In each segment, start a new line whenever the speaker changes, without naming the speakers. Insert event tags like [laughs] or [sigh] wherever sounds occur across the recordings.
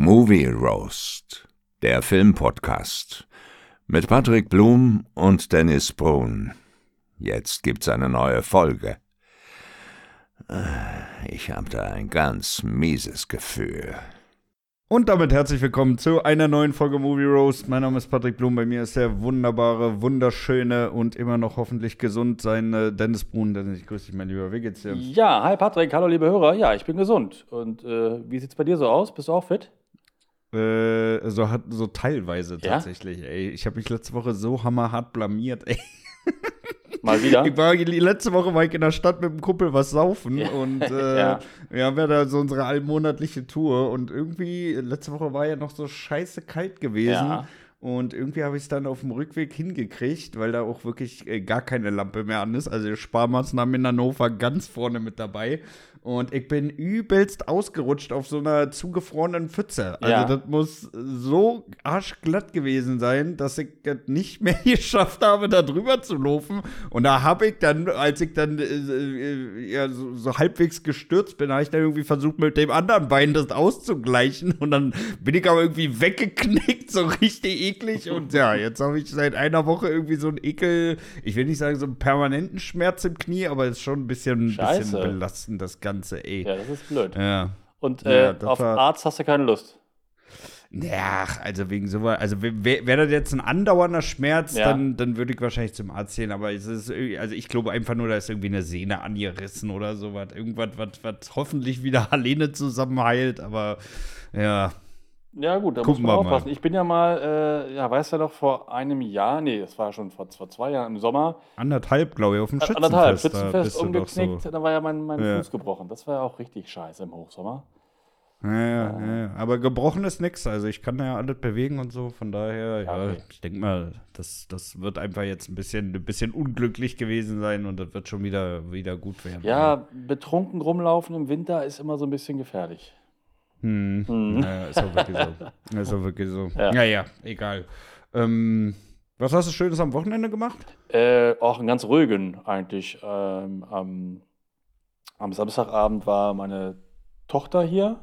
Movie Roast, der Filmpodcast mit Patrick Blum und Dennis Brun. Jetzt gibt's eine neue Folge. Ich habe da ein ganz mieses Gefühl.
Und damit herzlich willkommen zu einer neuen Folge Movie Roast. Mein Name ist Patrick Blum. Bei mir ist der wunderbare, wunderschöne und immer noch hoffentlich gesund sein äh, Dennis Brun. Dennis, ich grüße dich, mein Lieber. Wie geht's dir?
Ja, hi Patrick, hallo liebe Hörer. Ja, ich bin gesund. Und äh, wie sieht's bei dir so aus? Bist du auch fit?
Äh, so, hat, so teilweise
Ja?
tatsächlich, ey. Ich habe mich letzte Woche so hammerhart blamiert, ey. [laughs]
Mal wieder?
Ich war, letzte Woche war ich in der Stadt mit dem Kumpel was saufen
Ja.
und [laughs] äh,
Ja.
wir haben ja da so unsere allmonatliche Tour und irgendwie, letzte Woche war ja noch so scheiße kalt gewesen.
Ja.
Und irgendwie habe ich es dann auf dem Rückweg hingekriegt, weil da auch wirklich äh, gar keine Lampe mehr an ist. Also Sparmaßnahmen in Hannover ganz vorne mit dabei. Und ich bin übelst ausgerutscht auf so einer zugefrorenen Pfütze. Also
Ja.
das muss so arschglatt gewesen sein, dass ich das nicht mehr [laughs] geschafft habe, da drüber zu laufen. Und da habe ich dann, als ich dann äh, äh, ja, so, so halbwegs gestürzt bin, habe ich dann irgendwie versucht, mit dem anderen Bein das auszugleichen. Und dann bin ich aber irgendwie weggeknickt, so richtig eklig. Und ja, jetzt habe ich seit einer Woche irgendwie so einen Ekel, ich will nicht sagen so einen permanenten Schmerz im Knie, aber es ist schon ein bisschen, ein bisschen belastend, das Ganze, ey.
Ja, das ist blöd.
Ja.
Und
Ja,
äh,
das
auf
war-
Arzt hast du keine Lust.
Ja, also wegen sowas, also wäre wär das jetzt ein andauernder Schmerz,
Ja.
dann, dann würde ich wahrscheinlich zum Arzt gehen, aber es ist, also ich glaube einfach nur, da ist irgendwie eine Sehne angerissen oder sowas. Irgendwas, was, was hoffentlich wieder alleine zusammenheilt, aber ja.
Ja, gut, da
Gucken
muss man
wir mal.
aufpassen. Ich bin ja mal, äh, ja, weißt du noch, vor einem Jahr, nee, das war schon vor, vor zwei Jahren im Sommer,
Anderthalb, glaube ich, auf dem Schützenfest.
anderthalb,
da
Schützenfest
doch
umgeknickt,
So.
dann war ja mein, mein
Ja.
Fuß gebrochen. Das war ja auch richtig scheiße im Hochsommer.
Ja, ja, ja, ja. Aber gebrochen ist nix, also ich kann ja alles bewegen und so, von daher, ja,
okay.
ich denke mal, das, das wird einfach jetzt ein bisschen, ein bisschen unglücklich gewesen sein und das wird schon wieder, wieder gut werden.
Ja, betrunken rumlaufen im Winter ist immer so ein bisschen gefährlich.
Hm.
Hm.
Ja, ist auch wirklich so. [laughs] Ist auch wirklich so.
Ja.
Naja, egal. Ähm, was hast du Schönes am Wochenende gemacht?
Äh, auch einen ganz ruhigen eigentlich. Ähm, am, am Samstagabend war meine Tochter hier,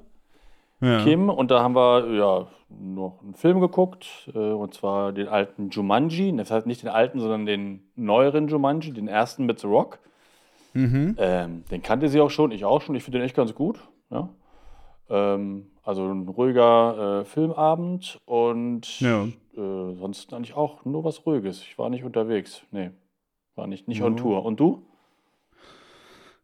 Ja.
Kim, und da haben wir ja noch einen Film geguckt, äh, und zwar den alten Jumanji. Das heißt nicht den alten, sondern den neueren Jumanji, den ersten mit The Rock.
Mhm.
Ähm, den kannte sie auch schon, ich auch schon. Ich finde den echt ganz gut. Ja. Ähm, also ein ruhiger äh, Filmabend und
Ja.
äh, sonst eigentlich auch nur was Ruhiges. Ich war nicht unterwegs. Nee, war nicht, nicht on
Ja.
Tour. Und du?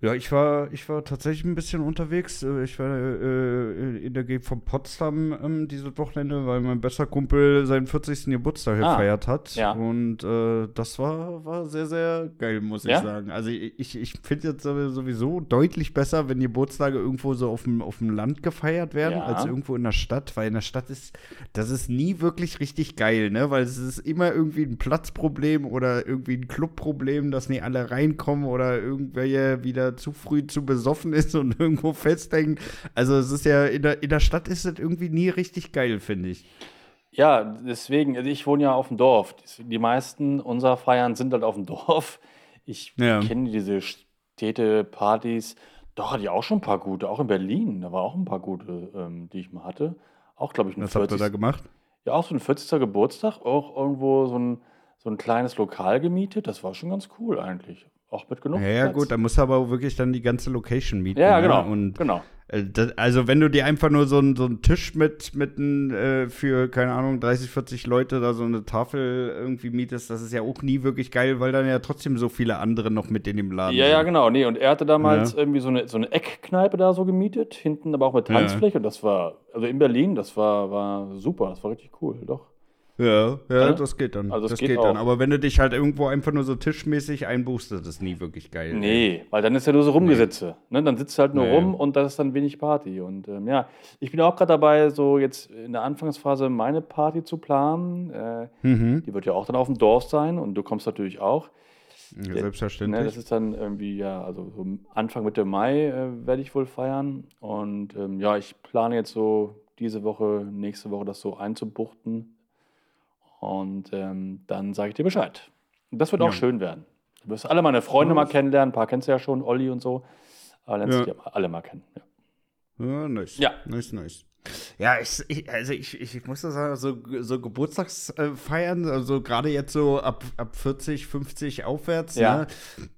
Ja, ich war, ich war tatsächlich ein bisschen unterwegs. Äh, Ich war äh, in der Gegend von Potsdam ähm, dieses Wochenende, weil mein bester Kumpel seinen 40. Geburtstag
Ah,
gefeiert hat.
ja.
Und äh, das war, war sehr, sehr geil, muss ich
Ja?
sagen. Also ich, ich, ich finde jetzt sowieso deutlich besser, wenn Geburtstage irgendwo so auf dem, auf dem Land gefeiert werden,
Ja.
als irgendwo in der Stadt. Weil in der Stadt ist, das ist nie wirklich richtig geil, ne? Weil es ist immer irgendwie ein Platzproblem oder irgendwie ein Clubproblem, dass nicht alle reinkommen oder irgendwer wieder zu früh zu besoffen ist und [laughs] irgendwo festhängt. Also es ist ja, in der, in der Stadt ist es irgendwie nie richtig geil, finde ich.
Ja, deswegen, also ich wohne ja auf dem Dorf. Die meisten unserer Feiern sind halt auf dem [laughs] Dorf. Ich
Ja.
kenne diese Städtepartys. Doch, hatte ich auch schon ein paar gute. Auch in Berlin, da war auch ein paar gute, ähm, die ich mal hatte. Auch, glaube ich, ein
Was habt ihr
40.
da gemacht?
Ja, auch so ein 40. Geburtstag, auch irgendwo so ein, so ein kleines Lokal gemietet. Das war schon ganz cool eigentlich. Auch mit genug
Ja, ja,
Platz.
gut, da musst du aber wirklich dann die ganze Location mieten.
Ja,
ne?
genau.
Und
genau.
Äh, das, also wenn du dir einfach nur so einen so einen Tisch mit, mit n, äh, für, keine Ahnung, 30, 40 Leute da so eine Tafel irgendwie mietest, das ist ja auch nie wirklich geil, weil dann ja trotzdem so viele andere noch mit in dem Laden
Ja, ja,
sind.
genau. Nee, und er hatte damals
Ja.
irgendwie so eine, so eine Eckkneipe da so gemietet, hinten aber auch mit
Ja.
Tanzfläche. Und das war, also in Berlin, das war, war super. Das war richtig cool, doch.
Ja, ja,
Ja.
das geht dann.
Also es
das
geht
geht, dann. Aber wenn du dich halt irgendwo einfach nur so tischmäßig einbuchst, das ist nie wirklich geil.
Nee, weil dann ist ja nur so Rumgesitze. Ne? Dann sitzt du halt nur
Nee.
rum und das ist dann wenig Party. Und ähm, ja, ich bin auch gerade dabei, so jetzt in der Anfangsphase meine Party zu planen. Äh,
Mhm.
die wird ja auch dann auf dem Dorf sein und du kommst natürlich auch.
Ja,
Ne,
selbstverständlich.
das ist dann irgendwie, ja, also so Anfang Mitte Mai äh, werde ich wohl feiern. Und ähm, ja, ich plane jetzt so diese Woche, nächste Woche das so einzubuchten. Und ähm, dann sage ich dir Bescheid. Und das wird auch
Ja.
schön werden. Du wirst alle meine Freunde mal kennenlernen. Ein paar kennst du ja schon, Olli und so. Aber lernst
Ja.
du die alle mal kennen. Ja.
Ja, nice.
Ja.
Nice, nice. Ja, ich, ich, also ich, ich muss das sagen, so, so Geburtstagsfeiern, also gerade jetzt so ab, ab 40, 50 aufwärts,
Ja.
ne?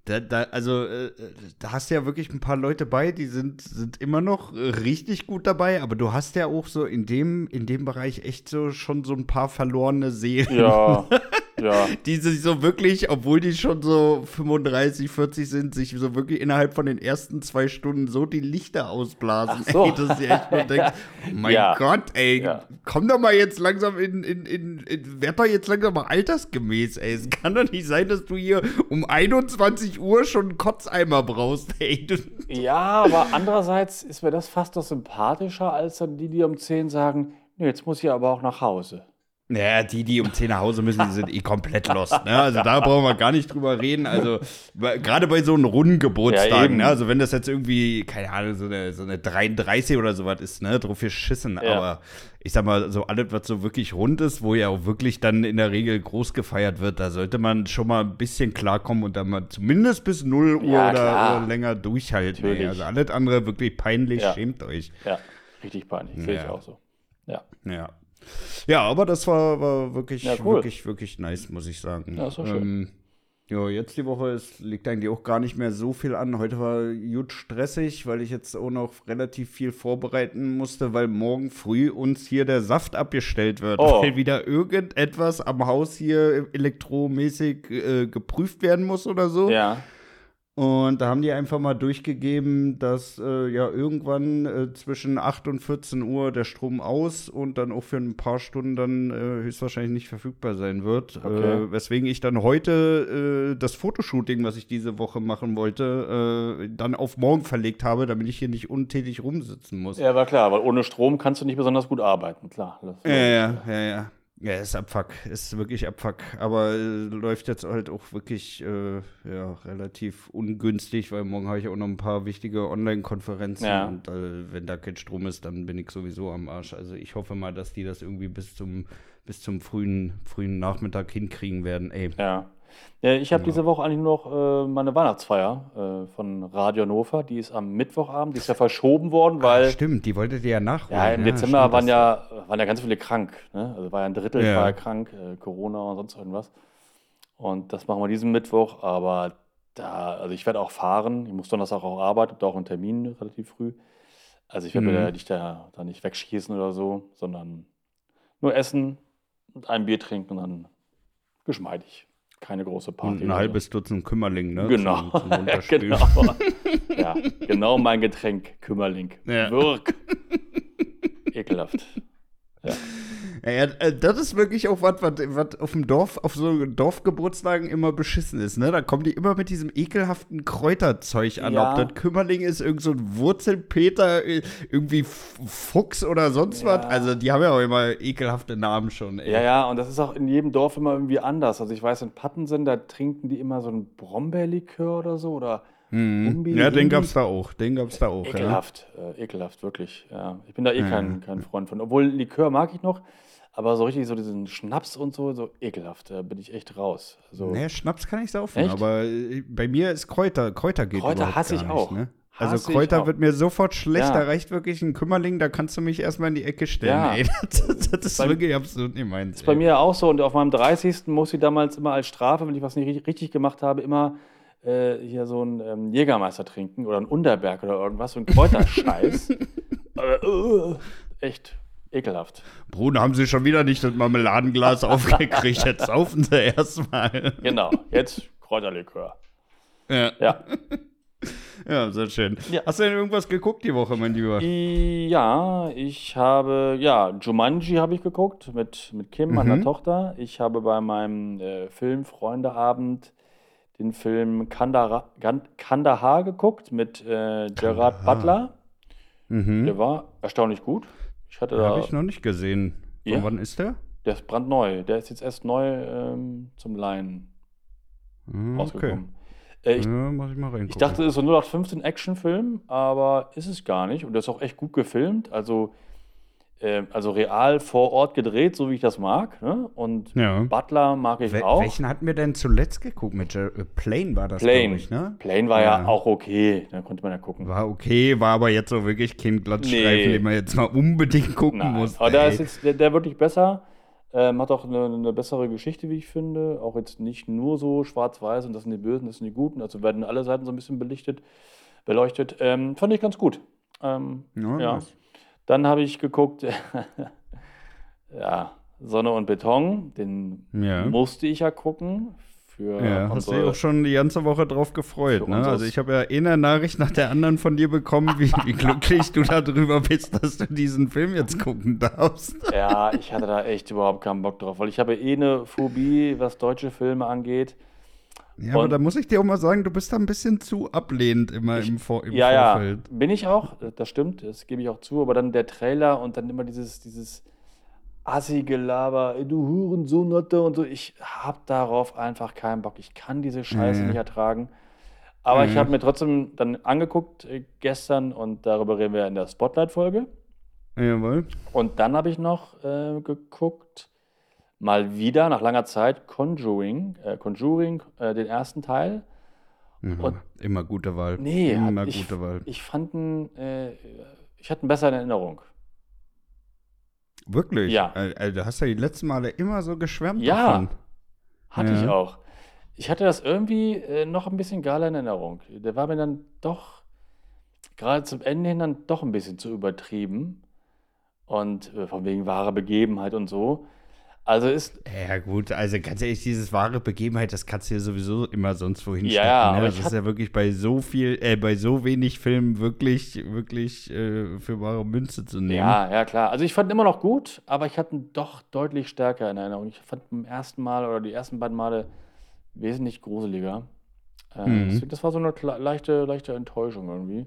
Da, da, also äh, da hast du ja wirklich ein paar Leute bei, die sind, sind immer noch äh, richtig gut dabei, aber du hast ja auch so in dem, in dem Bereich echt so schon so ein paar verlorene Seelen.
Ja, [laughs] ja. [laughs]
Die sich so wirklich, obwohl die schon so 35, 40 sind, sich so wirklich innerhalb von den ersten zwei Stunden so die Lichter ausblasen.
Ach so.
Ey, dass du echt nur denkst, [laughs] oh mein
Ja.
Gott, ey,
Ja.
komm doch mal jetzt langsam in, in, in, in, werd doch jetzt langsam mal altersgemäß, ey. Es kann doch nicht sein, dass du hier um 21 Uhr schon einen Kotzeimer brauchst, [laughs] ey.
Ja, aber andererseits ist mir das fast noch sympathischer, als dann die, die um 10 sagen, nee, jetzt muss ich aber auch nach Hause.
Naja, die, die um 10 nach Hause müssen, die sind eh komplett lost. Ne? Also da brauchen wir gar nicht drüber reden. Also gerade bei so einem runden
Ja,
Geburtstag,
eben.
ne? also wenn das jetzt irgendwie, keine Ahnung, so eine, so eine 33 oder sowas ist, ne, drauf geschissen.
Ja.
Aber ich sag mal, so alles, was so wirklich rund ist, wo ja auch wirklich dann in der Regel groß gefeiert wird, da sollte man schon mal ein bisschen klarkommen und dann mal zumindest bis 0 Uhr
Ja,
oder, oder länger durchhalten. Ey. Also alles andere wirklich peinlich,
Ja.
schämt euch.
Ja, richtig peinlich. Sehe ich
Ja.
auch so. Ja,
Ja. Ja, aber das war, war wirklich,
Ja, cool.
wirklich, wirklich nice, muss ich sagen.
Ja, ist doch schön.
Ähm, ja, jetzt die Woche es liegt eigentlich auch gar nicht mehr so viel an. Heute war gut stressig, weil ich jetzt auch noch relativ viel vorbereiten musste, weil morgen früh uns hier der Saft abgestellt wird,
Oh.
weil wieder irgendetwas am Haus hier elektromäßig äh, geprüft werden muss oder so.
ja.
Und da haben die einfach mal durchgegeben, dass äh, ja irgendwann äh, zwischen 8 und 14 Uhr der Strom aus und dann auch für ein paar Stunden dann äh, höchstwahrscheinlich nicht verfügbar sein wird.
Okay.
Äh, weswegen ich dann heute äh, das Fotoshooting, was ich diese Woche machen wollte, äh, dann auf morgen verlegt habe, damit ich hier nicht untätig rumsitzen muss.
Ja, war klar, weil ohne Strom kannst du nicht besonders gut arbeiten, klar.
Ja, ja, ja, ja. Ja, ist Abfuck, ist wirklich Abfuck. Aber äh, läuft jetzt halt auch wirklich äh, ja, relativ ungünstig, weil morgen habe ich auch noch ein paar wichtige Online-Konferenzen
Ja.
und äh, wenn da kein Strom ist, dann bin ich sowieso am Arsch. Also ich hoffe mal, dass die das irgendwie bis zum, bis zum frühen, frühen Nachmittag hinkriegen werden. Ey.
Ja. Ja ich habe diese Woche eigentlich nur noch äh, meine Weihnachtsfeier äh, von Radio Hannover. Die ist am Mittwochabend. Die ist ja verschoben worden, weil
Ah, stimmt, die wolltet ihr ja nachholen.
ja, im Dezember
stimmt,
waren ja, waren ja ganz viele krank. Ne? Also war ja ein Drittel
Ja.
war ja krank, äh, Corona und sonst irgendwas. Und das machen wir diesen Mittwoch. Aber da, also ich werde auch fahren. Ich muss Donnerstag auch arbeiten, habe da auch einen Termin relativ früh. Also ich werde
Mhm.
mir da nicht, da, da nicht wegschießen oder so, sondern nur essen und ein Bier trinken und dann geschmeidig. Keine große Party.
Und ein halbes Dutzend Kümmerling, ne?
Genau.
Zum, zum [laughs]
genau. ja, genau mein Getränk, Kümmerling.
Ja.
Wirk. Ekelhaft.
Ja, ja, äh, das ist wirklich auch was, was auf dem Dorf, auf so Dorfgeburtstagen immer beschissen ist, ne? Da kommen die immer mit diesem ekelhaften Kräuterzeug an.
Ja.
Ob das Kümmerling ist, irgend so ein Wurzelpeter, äh, irgendwie Fuchs oder sonst
Ja.
was. Also, die haben ja auch immer ekelhafte Namen schon, ey.
Ja, ja, und das ist auch in jedem Dorf immer irgendwie anders. Also ich weiß, in Pattensen, da trinken die immer so einen Brombeerlikör oder so oder
Mhm. Ja, den gab's da auch. Den gab's da auch, ja.
ekelhaft. Äh, ekelhaft, wirklich. Ja. Ich bin da eh
Ja.
kein, kein Freund von. Obwohl Likör mag ich noch, aber so richtig so diesen Schnaps und so, so ekelhaft, da bin ich echt raus. Also,
Nee, Schnaps kann ich saufen,
Echt?
aber äh, bei mir ist Kräuter, Kräuter geht
Kräuter hasse ich
nicht,
auch.
Ne? Also Kräuter wird mir sofort schlecht,
Ja.
da reicht wirklich ein Kümmerling, da kannst du mich erstmal in die Ecke stellen,
Ja.
ey. [laughs] Das, das ist
Bei-
wirklich absolut nicht meins.
ist bei mir auch so. Und auf meinem 30. muss ich damals immer als Strafe, wenn ich was nicht richtig, gemacht habe, immer äh, hier so einen ähm, Jägermeister trinken oder einen Unterberg oder irgendwas, so ein Kräuterscheiß. [laughs] äh, äh, echt ekelhaft.
Bruder, haben sie schon wieder nicht das Marmeladenglas [laughs] aufgekriegt, jetzt saufen sie erstmal.
Genau, jetzt Kräuterlikör.
Ja.
Ja. [laughs]
ja, sehr schön.
Ja.
Hast du denn irgendwas geguckt die Woche, mein Lieber?
Ja, ich habe, ja, Jumanji habe ich geguckt mit, mit Kim, meiner
Mhm.
Tochter. Ich habe bei meinem äh, Film-Freundeabend den Film Kandahar, Kandahar geguckt mit äh, Gerard
Kandahar.
Butler.
Mhm.
Der war erstaunlich gut. Ich hatte da,
Habe ich noch nicht gesehen. Von
Ja?
wann ist der?
der ist brandneu. Der ist jetzt erst neu ähm, zum Leihen
Ah, Okay.
rausgekommen. Äh, ich,
ja, ich.
Ich dachte, es ist so 0815 Actionfilm, aber ist es gar nicht. Und der ist auch echt gut gefilmt. Also äh, also real vor Ort gedreht, so wie ich das mag. Ne? Und
Ja.
Butler mag ich
Wel
auch.
welchen hatten wir denn zuletzt geguckt? Mit Jer äh, Plane war das,
Plane.
glaube ich, ne?
Plane war ja.
Ja.
auch okay, da konnte man ja gucken.
War okay, war aber jetzt so wirklich kein Glattstreifen,
Nee.
den man jetzt mal unbedingt gucken
Nein,
muss.
aber da
ey.
ist jetzt der, der wirklich besser. Ähm, hat auch eine, eine bessere Geschichte, wie ich finde. Auch jetzt nicht nur so schwarz-weiß und das sind die Bösen, das sind die Guten. Also werden alle Seiten so ein bisschen belichtet, beleuchtet. Ähm, fand ich ganz gut. Ähm,
Ja,
ja.
nice.
Dann habe ich geguckt, [laughs] ja, Sonne und Beton, den
Ja.
musste ich ja gucken. Für
Ja, hast du
unsere-
dich auch schon die ganze Woche drauf gefreut, ne? Also ich habe ja eine Nachricht nach der anderen von dir bekommen, wie, wie [laughs] glücklich du darüber bist, dass du diesen Film jetzt gucken darfst. [laughs]
Ja, ich hatte da echt überhaupt keinen Bock drauf, weil ich habe eh eine Phobie, was deutsche Filme angeht.
Ja, aber da muss ich dir auch mal sagen, du bist da ein bisschen zu ablehnend immer im, Vor im
ja,
Vorfeld.
ja, bin ich auch, das stimmt, das gebe ich auch zu, aber dann der Trailer und dann immer dieses, dieses Assi-Gelaber, du Hurensohn und so, ich hab darauf einfach keinen Bock. Ich kann diese Scheiße
Ja.
nicht ertragen. Aber ich
Ja.
habe mir trotzdem dann angeguckt äh, gestern und darüber reden wir in der Spotlight-Folge.
Jawohl.
Und dann habe ich noch äh, geguckt, mal wieder nach langer Zeit, Conjuring, äh, Conjuring, äh, den ersten Teil. Und-
immer gute Wahl.
Nee,
immer
hat- ich,
gute Wahl.
ich fand ihn, äh, ich hatte ihn besser in Erinnerung.
Wirklich?
Ja.
Also, du hast ja die letzten Male immer so geschwärmt
Ja.
davon.
Hatte
Ja.
ich auch. Ich hatte das irgendwie äh, noch ein bisschen geiler in Erinnerung. Der war mir dann doch, gerade zum Ende hin, dann doch ein bisschen zu übertrieben. Und von wegen wahrer Begebenheit und so. Also ist,
Ja, gut, also ganz ehrlich, dieses wahre Begebenheit, das kannst du ja sowieso immer sonst wohin
Ja,
stecken.
ja,
ne?
aber
Das ist ja wirklich bei so viel, äh, bei so wenig Filmen wirklich, wirklich äh, für wahre Münze zu nehmen.
ja, ja, klar. Also ich fand ihn immer noch gut, aber ich hatte ihn doch deutlich stärker in Erinnerung. Ich fand beim ersten Mal oder die ersten beiden Male wesentlich gruseliger. Äh,
Mhm.
deswegen, das war so eine leichte, leichte Enttäuschung irgendwie.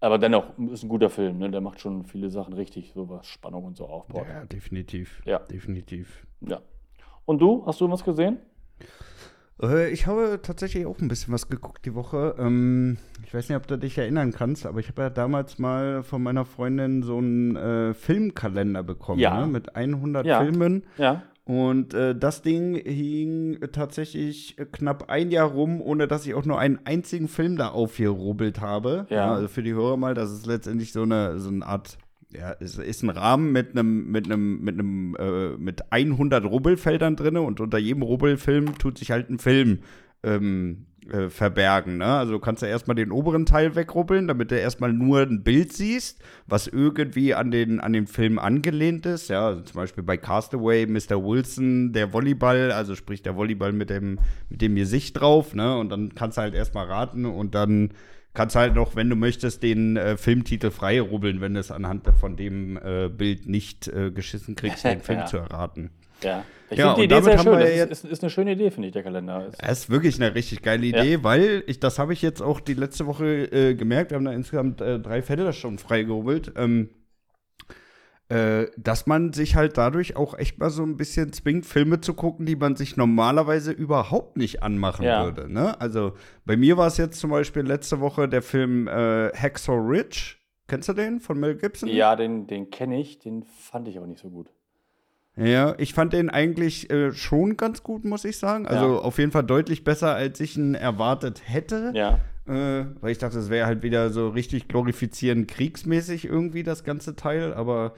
Aber dennoch ist ein guter Film, ne? Der macht schon viele Sachen richtig, so was Spannung und so aufbaut.
Ja, definitiv.
Ja.
Definitiv.
Ja. Und du, hast du was gesehen?
Äh, ich habe tatsächlich auch ein bisschen was geguckt die Woche. Ähm, ich weiß nicht, ob du dich erinnern kannst, aber ich habe ja damals mal von meiner Freundin so einen äh, Filmkalender bekommen,
Ja.
ne? mit 100
Ja.
Filmen.
Ja.
Und äh, das Ding hing tatsächlich knapp ein Jahr rum, ohne dass ich auch nur einen einzigen Film da aufgerubbelt habe.
Ja.
also für die Hörer mal, das ist letztendlich so eine, so eine Art, ja, es ist ein Rahmen mit einem, mit einem, mit einem, äh, mit 100 Rubbelfeldern drin und unter jedem Rubbelfilm tut sich halt ein Film ähm, äh, verbergen. Ne? Also du kannst ja erstmal den oberen Teil wegrubbeln, damit du erstmal nur ein Bild siehst, was irgendwie an den, an den Film angelehnt ist. Ja, also zum Beispiel bei Castaway, Mr. Wilson, der Volleyball, also sprich der Volleyball mit dem, mit dem Gesicht drauf, ne? Und dann kannst du halt erstmal raten und dann kannst du halt noch, wenn du möchtest, den äh, Filmtitel frei rubbeln, wenn du es anhand von dem äh, Bild nicht äh, geschissen kriegst, den [laughs] Film
Ja.
zu erraten.
Ja. Ich
Ja,
finde die Idee sehr schön. ist, ist, ist eine schöne Idee, finde ich, der Kalender. Ist,
Das ist wirklich eine richtig geile Idee, weil ich, das habe ich jetzt auch die letzte Woche äh, gemerkt. Wir haben da insgesamt äh, drei Viertelstunden freigeholt. Ähm, äh, dass man sich halt dadurch auch echt mal so ein bisschen zwingt, Filme zu gucken, die man sich normalerweise überhaupt nicht anmachen
Ja.
würde. Ne? Also bei mir war es jetzt zum Beispiel letzte Woche der Film äh, Hacksaw Ridge. Kennst du den von Mel Gibson?
ja, den, den kenne ich, den fand ich aber nicht so gut.
Ja, ich fand den eigentlich äh, schon ganz gut, muss ich sagen. Also
Ja.
auf jeden Fall deutlich besser, als ich ihn erwartet hätte.
Ja.
Äh, weil ich dachte, es wäre halt wieder so richtig glorifizierend kriegsmäßig irgendwie das ganze Teil, aber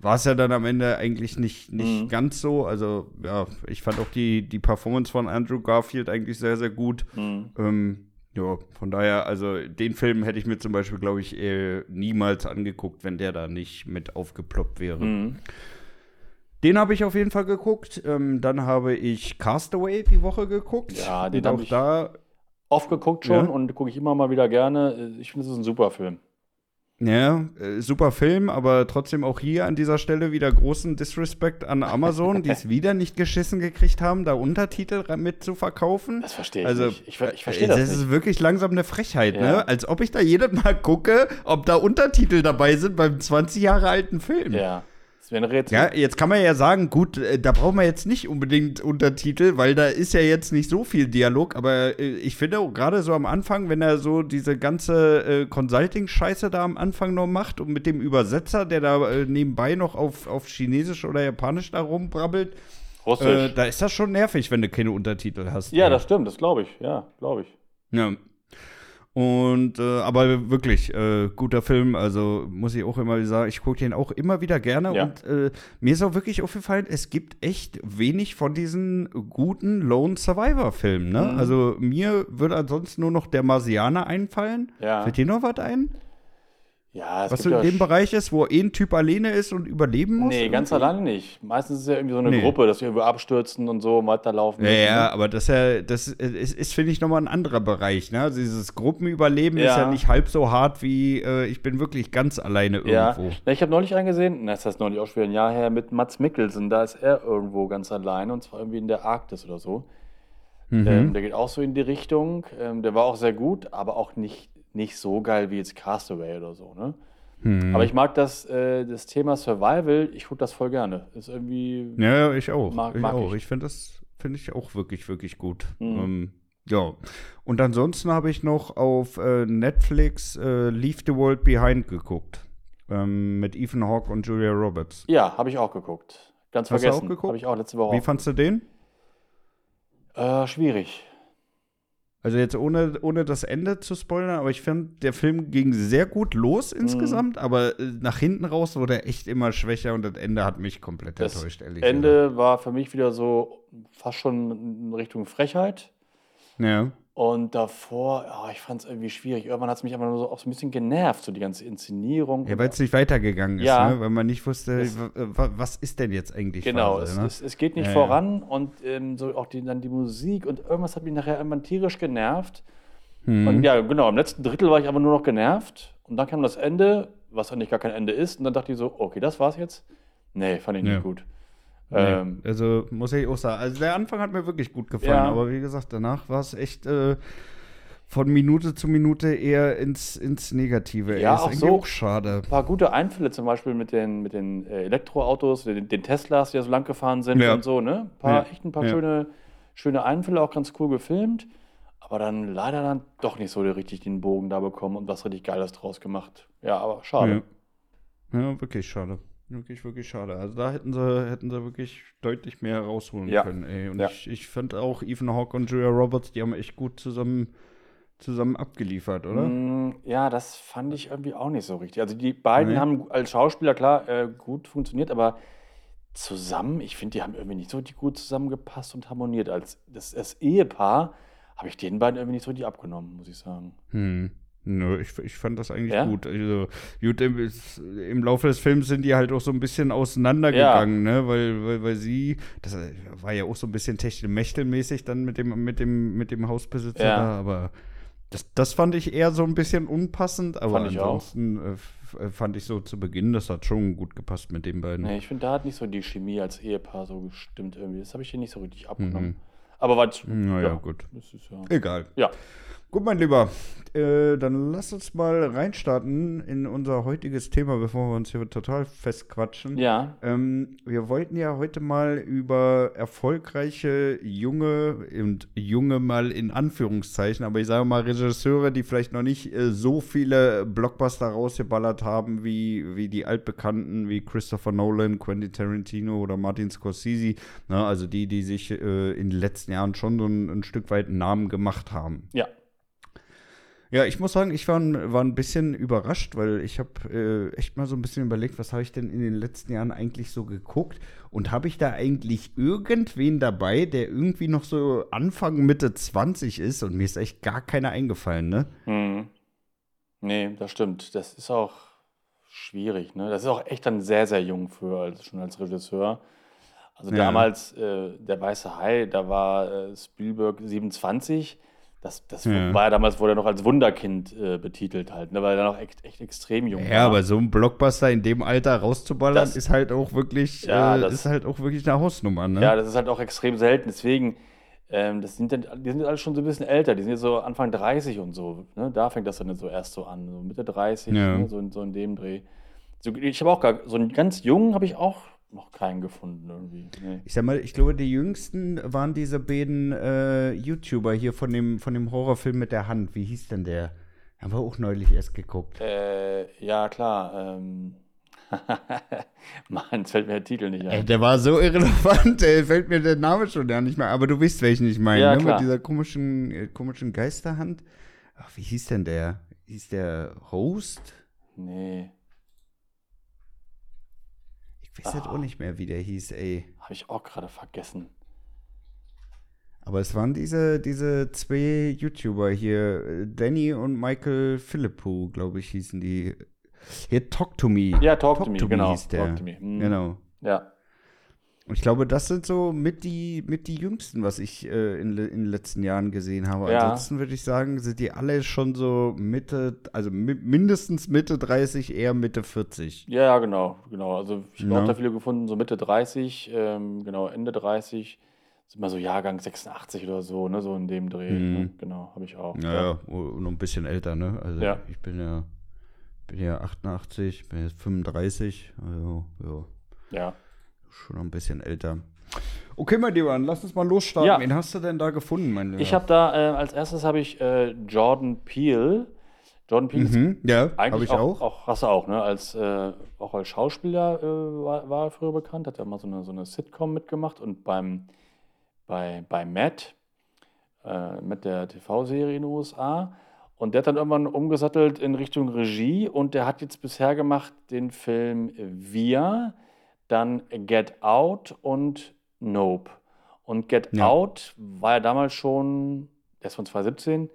war es ja dann am Ende eigentlich nicht, nicht
Mhm.
ganz so. Also ja, ich fand auch die, die Performance von Andrew Garfield eigentlich sehr, sehr gut.
Mhm.
Ähm, ja, von daher, also den Film hätte ich mir zum Beispiel, glaube ich, äh, niemals angeguckt, wenn der da nicht mit aufgeploppt wäre.
Mhm.
Den habe ich auf jeden Fall geguckt. Ähm, dann habe ich Castaway die Woche geguckt.
Ja, den
Und
hab
auch
ich-
da
Oft geguckt schon
Ja.
und gucke ich immer mal wieder gerne. Ich finde, es ist ein super Film.
Ja, äh, super Film, aber trotzdem auch hier an dieser Stelle wieder großen Disrespect an Amazon, die es [laughs] wieder nicht geschissen gekriegt haben, da Untertitel mit zu verkaufen.
Das verstehe ich
Also,
nicht. Ich, ver- ich verstehe
äh,
das,
das
nicht.
ist wirklich langsam eine Frechheit,
Ja.
ne? Als ob ich da jedes [laughs] Mal gucke, ob da Untertitel dabei sind beim 20 Jahre alten Film.
Ja. Wäre ein Rätsel.
Ja, jetzt kann man ja sagen, gut, äh, da brauchen wir jetzt nicht unbedingt Untertitel, weil da ist ja jetzt nicht so viel Dialog, aber äh, ich finde gerade so am Anfang, wenn er so diese ganze äh, Consulting-Scheiße da am Anfang noch macht und mit dem Übersetzer, der da äh, nebenbei noch auf, auf Chinesisch oder Japanisch da rumbrabbelt,
Russisch.
äh, da ist das schon nervig, wenn du keine Untertitel hast.
ja, das stimmt, das glaube ich. Ja, glaube ich.
Ja. Und äh, aber wirklich äh, guter Film, also muss ich auch immer wieder sagen, ich gucke den auch immer wieder gerne
Ja.
und äh, mir ist auch wirklich aufgefallen, es gibt echt wenig von diesen guten Lone Survivor Filmen, ne?
Mhm.
Also mir würde ansonsten nur noch der Marsianer einfallen.
Ja.
Fällt dir noch was ein?
Ja, es
Was so in
ja
dem Bereich ist, wo ein Typ alleine ist und überleben muss?
Nee, ganz
irgendwie?
alleine nicht. Meistens ist es ja irgendwie so eine
Nee.
Gruppe, dass sie irgendwo abstürzen und so weiterlaufen.
Ja,
müssen,
ja, aber das, ist ja, das ist, ist, finde ich, nochmal ein anderer Bereich. Ne? Also dieses Gruppenüberleben ist
Ja.
ja nicht halb so hart wie äh, ich bin wirklich ganz alleine
Ja,
irgendwo.
Na, ich habe neulich einen gesehen, na, das heißt neulich auch schon ein Jahr her, mit Mats Mikkelsen. Da ist er irgendwo ganz alleine und zwar irgendwie in der Arktis oder so.
Mhm.
Ähm, der geht auch so in die Richtung. Ähm, der war auch sehr gut, aber auch nicht, nicht so geil wie jetzt Castaway oder so. Ne?
Mhm.
Aber ich mag das, äh, das Thema Survival, ich gucke das voll gerne. Ist irgendwie.
Ja, ja, ich auch.
Mag-
ich
mag
auch.
ich.
Ich finde das finde ich auch wirklich, wirklich gut.
Mhm.
Ähm, ja. Und ansonsten habe ich noch auf äh, Netflix äh, Leave the World Behind geguckt. Ähm, mit Ethan Hawke und Julia Roberts.
Ja, habe ich auch geguckt. Ganz
Hast du
vergessen.
auch geguckt?
Habe ich auch letzte Woche.
Wie fandst du den?
Äh, schwierig.
Also jetzt ohne, ohne das Ende zu spoilern, aber ich finde, der Film ging sehr gut los
Mhm.
insgesamt, aber äh, nach hinten raus wurde er echt immer schwächer und das Ende hat mich komplett
Das
enttäuscht, ehrlich gesagt.
Ende war für mich wieder so fast schon in Richtung Frechheit.
Ja.
Und davor, ja, ich fand es irgendwie schwierig. Irgendwann hat es mich einfach nur so auch so ein bisschen genervt, so die ganze Inszenierung.
Ja, weil es nicht weitergegangen ist,
Ja.
ne? weil man nicht wusste, wa- was ist denn jetzt eigentlich
Genau,
Phase,
es,
ne?
es, es geht nicht
Ja, ja.
voran und ähm, so auch die, dann die Musik und irgendwas hat mich nachher irgendwann tierisch genervt.
Mhm.
Und ja, genau, im letzten Drittel war ich einfach nur noch genervt und dann kam das Ende, was eigentlich gar kein Ende ist und dann dachte ich so, okay, das war's jetzt? Nee, fand ich nicht
Ja. Nee,
Ähm,
also muss ich auch sagen, also der Anfang hat mir wirklich gut gefallen,
Ja.
aber wie gesagt, danach war es echt äh, von Minute zu Minute eher ins, ins Negative.
Ja, auch so.
auch schade.
ein paar gute Einfälle, zum Beispiel mit den, mit den äh, Elektroautos, den, den Teslas, die ja so lang gefahren sind
Ja.
und so, ne? Ein paar,
Ja.
echt ein paar schöne, schöne Einfälle, auch ganz cool gefilmt. Aber dann leider dann doch nicht so richtig den Bogen da bekommen und was richtig Geiles draus gemacht. Ja, aber schade.
Ja, wirklich schade. Wirklich, wirklich schade. Also da hätten sie, hätten sie wirklich deutlich mehr rausholen
Ja.
können. Ey. Und
Ja.
ich, ich fand auch Ethan Hawke und Julia Roberts, die haben echt gut zusammen, zusammen abgeliefert, oder?
Mm, Ja, das fand ich irgendwie auch nicht so richtig. Also die beiden
Nee.
haben als Schauspieler klar äh, gut funktioniert, aber zusammen, ich finde, die haben irgendwie nicht so richtig gut zusammengepasst und harmoniert. Als das, das Ehepaar habe ich den beiden irgendwie nicht so richtig abgenommen, muss ich sagen.
Hm. Nö, ich, ich fand das eigentlich
Ja?
gut. Also, gut, im, im Laufe des Films sind die halt auch so ein bisschen auseinandergegangen, ne? Weil, weil, weil sie, das war ja auch so ein bisschen techtelmechtelmäßig dann mit dem, mit dem, mit dem Hausbesitzer
Ja.
da, aber das, das fand ich eher so ein bisschen unpassend, aber
Fand ich auch.
ansonsten äh, äh, fand ich so zu Beginn, das hat schon gut gepasst mit den beiden.
Nee, ich finde, da hat nicht so die Chemie als Ehepaar so gestimmt irgendwie. Das habe ich hier nicht so richtig abgenommen.
Mhm.
Aber was.
Naja, gut.
Das ist ja.
Egal.
Ja.
Gut, mein Lieber, äh, dann lass uns mal reinstarten in unser heutiges Thema, bevor wir uns hier total festquatschen.
Ja.
Ähm, wir wollten ja heute mal über erfolgreiche junge und junge mal in Anführungszeichen, aber ich sage mal Regisseure, die vielleicht noch nicht äh, so viele Blockbuster rausgeballert haben wie, wie die altbekannten wie Christopher Nolan, Quentin Tarantino oder Martin Scorsese. Ne, also die, die sich äh, in den letzten Jahren schon so ein, ein Stück weit einen Namen gemacht haben.
Ja.
Ja, ich muss sagen, ich war, ein- war ein bisschen überrascht, weil ich habe äh, echt mal so ein bisschen überlegt, was habe ich denn in den letzten Jahren eigentlich so geguckt und habe ich da eigentlich irgendwen dabei, der irgendwie noch so Anfang, Mitte 20 ist und mir ist echt gar keiner eingefallen, ne?
Mhm. Nee, das stimmt. Das ist auch schwierig. Ne? Das ist auch echt dann sehr, sehr jung für als, schon als Regisseur. Also
Ja.
damals, äh, der Weiße Hai, da war äh, Spielberg 27. Das, das
Ja.
war ja damals, wurde er noch als Wunderkind äh, betitelt halt, ne? weil er noch echt, echt extrem jung
Ja,
war.
aber so ein Blockbuster in dem Alter rauszuballern,
Das-
ist halt auch wirklich,
Ja,
äh,
das-
ist halt auch wirklich eine Hausnummer, ne?
Ja, das ist halt auch extrem selten. Deswegen, ähm, das sind dann, die sind alle schon so ein bisschen älter. Die sind jetzt so Anfang 30 und so. Ne? Da fängt das dann so erst so an, so Mitte 30,
Ja.
ne? so, in, so in dem Dreh. So, ich habe auch gar, so einen ganz jungen habe ich auch noch keinen gefunden irgendwie. Nee.
Ich sag mal, ich glaube, die jüngsten waren diese beiden äh, YouTuber hier von dem, von dem Horrorfilm mit der Hand. Wie hieß denn der? Haben wir auch neulich erst geguckt.
Äh, ja, klar. Ähm. [laughs] Mann, jetzt fällt mir der Titel nicht
Ey,
ein.
der war so irrelevant, ey, fällt mir der Name schon gar nicht mehr. Aber du weißt, welchen ich meine,
Ja,
ne? Mit dieser komischen, äh, komischen Geisterhand. Ach, wie hieß denn der? Hieß der Host?
Nee,
Ich weiß jetzt
Ah.
auch nicht mehr, wie der hieß, ey.
habe ich auch gerade vergessen.
Aber es waren diese, diese zwei YouTuber hier, Danny und Michael Philippou, glaube ich, hießen die. Hier, Talk to Me.
Ja, Talk, to Me, genau.
hieß der.
Talk to Me. Mhm.
Genau.
Ja,
Und ich glaube, das sind so mit die, mit die jüngsten, was ich äh, in, in den letzten Jahren gesehen habe.
Ja.
Ansonsten würde ich sagen, sind die alle schon so Mitte, also mi mindestens Mitte 30, eher Mitte 40.
ja, ja, genau, genau. Also ich habe
Ja.
auch da viele gefunden, so Mitte 30, ähm, genau, Ende 30. Sind mal so Jahrgang 86 oder so, ne, so in dem Dreh.
Mhm.
Ne? Genau, habe ich auch.
Naja, und noch ein bisschen älter, ne? Also
Ja.
ich bin ja, bin ja 88, bin jetzt 35, also ja,
Ja.
Schon ein bisschen älter. Okay, mein Lieber, lass uns mal losstarten.
Ja.
Wen hast du denn da gefunden, mein Lieber?
Ich habe da, äh, als erstes habe ich äh, Jordan Peele. Jordan Peele ist
Mhm, ja, habe
eigentlich
ich
auch,
auch.
auch. Hast du auch, ne? Als, äh, auch als Schauspieler äh, war, war er früher bekannt, hat er mal so eine, so eine Sitcom mitgemacht und beim, bei, bei Matt, äh, mit der TV-Serie in den USA. Und der hat dann irgendwann umgesattelt in Richtung Regie und der hat jetzt bisher gemacht den Film Wir, dann Get Out und Nope. Und Get
Ja.
Out war ja damals schon, der ist von 2017,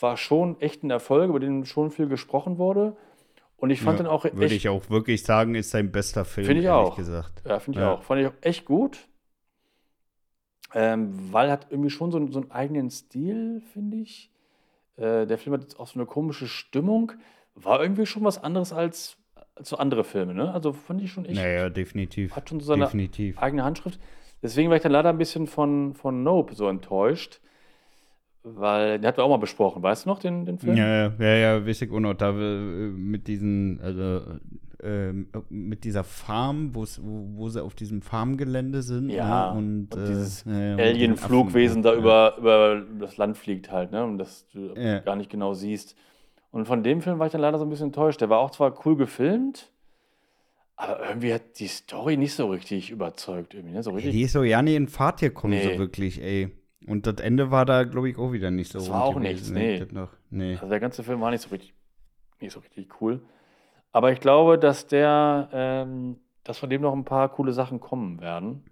war schon echt ein Erfolg, über den schon viel gesprochen wurde. Und ich fand
Ja,
den auch
Würde
echt,
ich auch wirklich sagen, ist sein bester Film,
Finde ich
ehrlich
auch.
gesagt.
ja, finde ich
Ja.
auch, fand ich auch echt gut. Ähm, weil hat irgendwie schon so, einen- so einen eigenen Stil, finde ich. Äh, der Film hat jetzt auch so eine komische Stimmung. War irgendwie schon was anderes als, so andere Filme, ne? Also fand ich schon echt,
Naja, definitiv.
hat schon so seine
definitiv.
eigene Handschrift. Deswegen war ich dann leider ein bisschen von, von Nope so enttäuscht. Weil, den hatten wir auch mal besprochen, weißt du noch, den, den Film?
Ja, ja, ja, ja, auch noch. Da äh, mit diesen, also ähm, mit dieser Farm, wo, wo sie auf diesem Farmgelände sind.
Ja,
ne? und,
und
äh,
dieses
ja, ja, den
Alien-Flugwesen da
Affen,
über, über das Land fliegt halt, ne? Und das du
Ja.
gar nicht genau siehst. Und von dem Film war ich dann leider so ein bisschen enttäuscht. Der war auch zwar cool gefilmt, aber irgendwie hat die Story nicht so richtig überzeugt. Irgendwie, ne? So richtig.
die ist so ja nie in Fahrt gekommen,
Nee.
so wirklich, ey. Und das Ende war da, glaube ich, auch wieder nicht so
Das war auch
gewesen,
nichts,
ich
nee.
nee.
Also der ganze Film war nicht so richtig, nicht so richtig cool. Aber ich glaube, dass der, ähm, dass von dem noch ein paar coole Sachen kommen werden.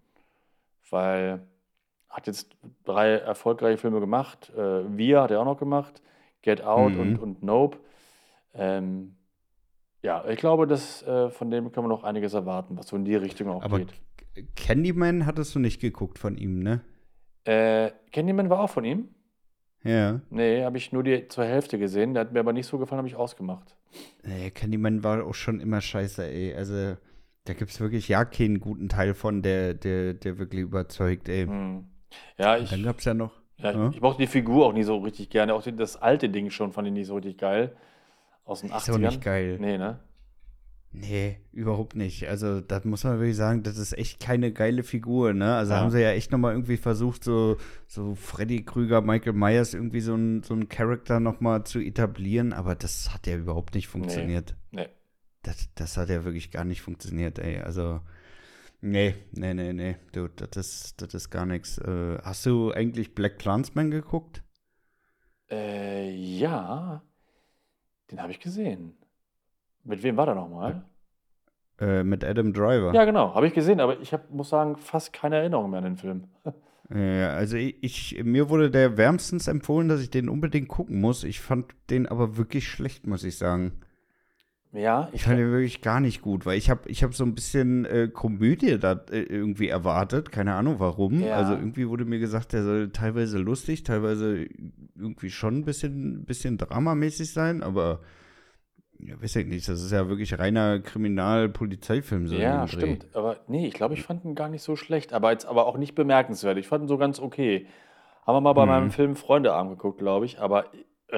Weil hat jetzt drei erfolgreiche Filme gemacht. Äh, Wir hat er auch noch gemacht. Get Out
Mhm.
und, und Nope. Ähm, ja, ich glaube, dass äh, von dem können wir noch einiges erwarten, was so in die Richtung auch
Aber
geht.
Candyman hattest du nicht geguckt von ihm, ne?
Äh, Candyman war auch von ihm?
Ja.
Nee, habe ich nur die zur Hälfte gesehen. Der hat mir aber nicht so gefallen, habe ich ausgemacht.
Nee, Candyman war auch schon immer scheiße, ey. Also, da gibt es wirklich ja keinen guten Teil von, der, der, der wirklich überzeugt, ey.
Hm. Ja, ich,
Dann gab es ja noch.
Ja,
Ja.
ich, ich mochte die Figur auch nie so richtig gerne. Auch das alte Ding schon fand ich nicht so richtig geil. Aus den
Ist
80ern.
auch nicht geil.
Nee, ne?
Nee, überhaupt nicht. Also, das muss man wirklich sagen, das ist echt keine geile Figur, ne? Also
Ja.
haben sie ja echt nochmal irgendwie versucht, so, so Freddy Krüger, Michael Myers irgendwie so ein, so ein Charakter nochmal zu etablieren, aber das hat ja überhaupt nicht funktioniert.
Nee.
Das, das hat ja wirklich gar nicht funktioniert, ey. Also, nee, nee, nee, nee. Du, das ist, das ist gar nichts. Äh, hast du eigentlich Black Clansman geguckt?
Äh, ja. Den habe ich gesehen. Mit wem war der nochmal?
Äh, mit Adam Driver.
Ja, genau. Habe ich gesehen, aber ich hab, muss sagen, fast keine Erinnerung mehr an den Film. [laughs]
Ja, also ich, ich, mir wurde der wärmstens empfohlen, dass ich den unbedingt gucken muss. Ich fand den aber wirklich schlecht, muss ich sagen.
Ja,
Ich fand den wirklich gar nicht gut, weil ich habe ich hab so ein bisschen äh, Komödie da äh, irgendwie erwartet. Keine Ahnung warum.
Ja.
Also irgendwie wurde mir gesagt, der soll teilweise lustig, teilweise irgendwie schon ein bisschen, bisschen dramamäßig sein, aber ja, weiß ich nicht. Das ist ja wirklich reiner Kriminal-Polizeifilm. So
Ja, stimmt. Aber nee, ich glaube, ich fand ihn gar nicht so schlecht. Aber jetzt aber auch nicht bemerkenswert. Ich fand ihn so ganz okay. Haben wir mal bei
Mhm.
meinem Film Freundeabend geguckt, glaube ich. Aber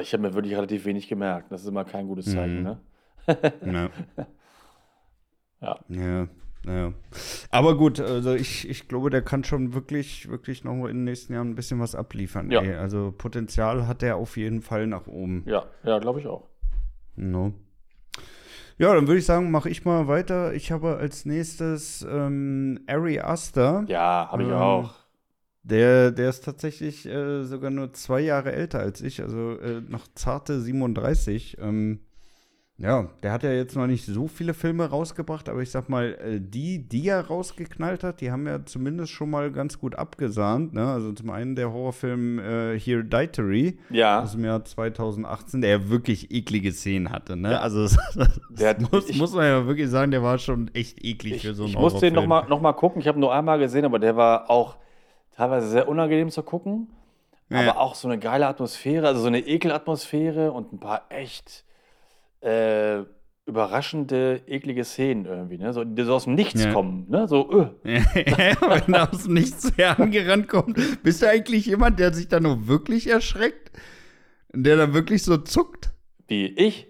ich habe mir wirklich relativ wenig gemerkt. Das ist immer kein gutes Zeichen,
Mhm.
ne?
Ja. [laughs]
Ja.
Ja, ja. Aber gut, also ich, ich glaube, der kann schon wirklich, wirklich noch in den nächsten Jahren ein bisschen was abliefern.
Ja.
Ey. Also Potenzial hat er auf jeden Fall nach oben.
Ja, ja, glaube ich auch.
No. Ja, dann würde ich sagen, mache ich mal weiter. Ich habe als nächstes ähm, Ari Aster.
Ja, habe ich
Ähm,
auch.
Der, der ist tatsächlich äh, sogar nur zwei Jahre älter als ich, also äh, noch zarte 37. Ähm, ja, der hat ja jetzt noch nicht so viele Filme rausgebracht, aber ich sag mal, äh, die, die er rausgeknallt hat, die haben ja zumindest schon mal ganz gut abgesahnt. Ne? Also zum einen der Horrorfilm äh, Hereditary
Ja,
aus dem Jahr 2018, der ja wirklich eklige Szenen hatte. Ne?
Ja.
Also das, [laughs]
Der hat-
muss,
ich-
muss man ja wirklich sagen, der war schon echt eklig
ich,
für so einen
ich muss den
Horrorfilm.
nochmal noch mal gucken. Ich habe nur einmal gesehen, aber der war auch teilweise sehr unangenehm zu gucken.
Ja.
Aber auch so eine geile Atmosphäre, also so eine Ekelatmosphäre und ein paar echt äh, überraschende, eklige Szenen irgendwie, ne? So, die so aus dem Nichts
Ja.
kommen, ne? So, öh. [laughs]
Ja, wenn er aus dem Nichts her angerannt kommt. Bist du eigentlich jemand, der sich da nur wirklich erschreckt? Der dann wirklich so zuckt?
wie ich.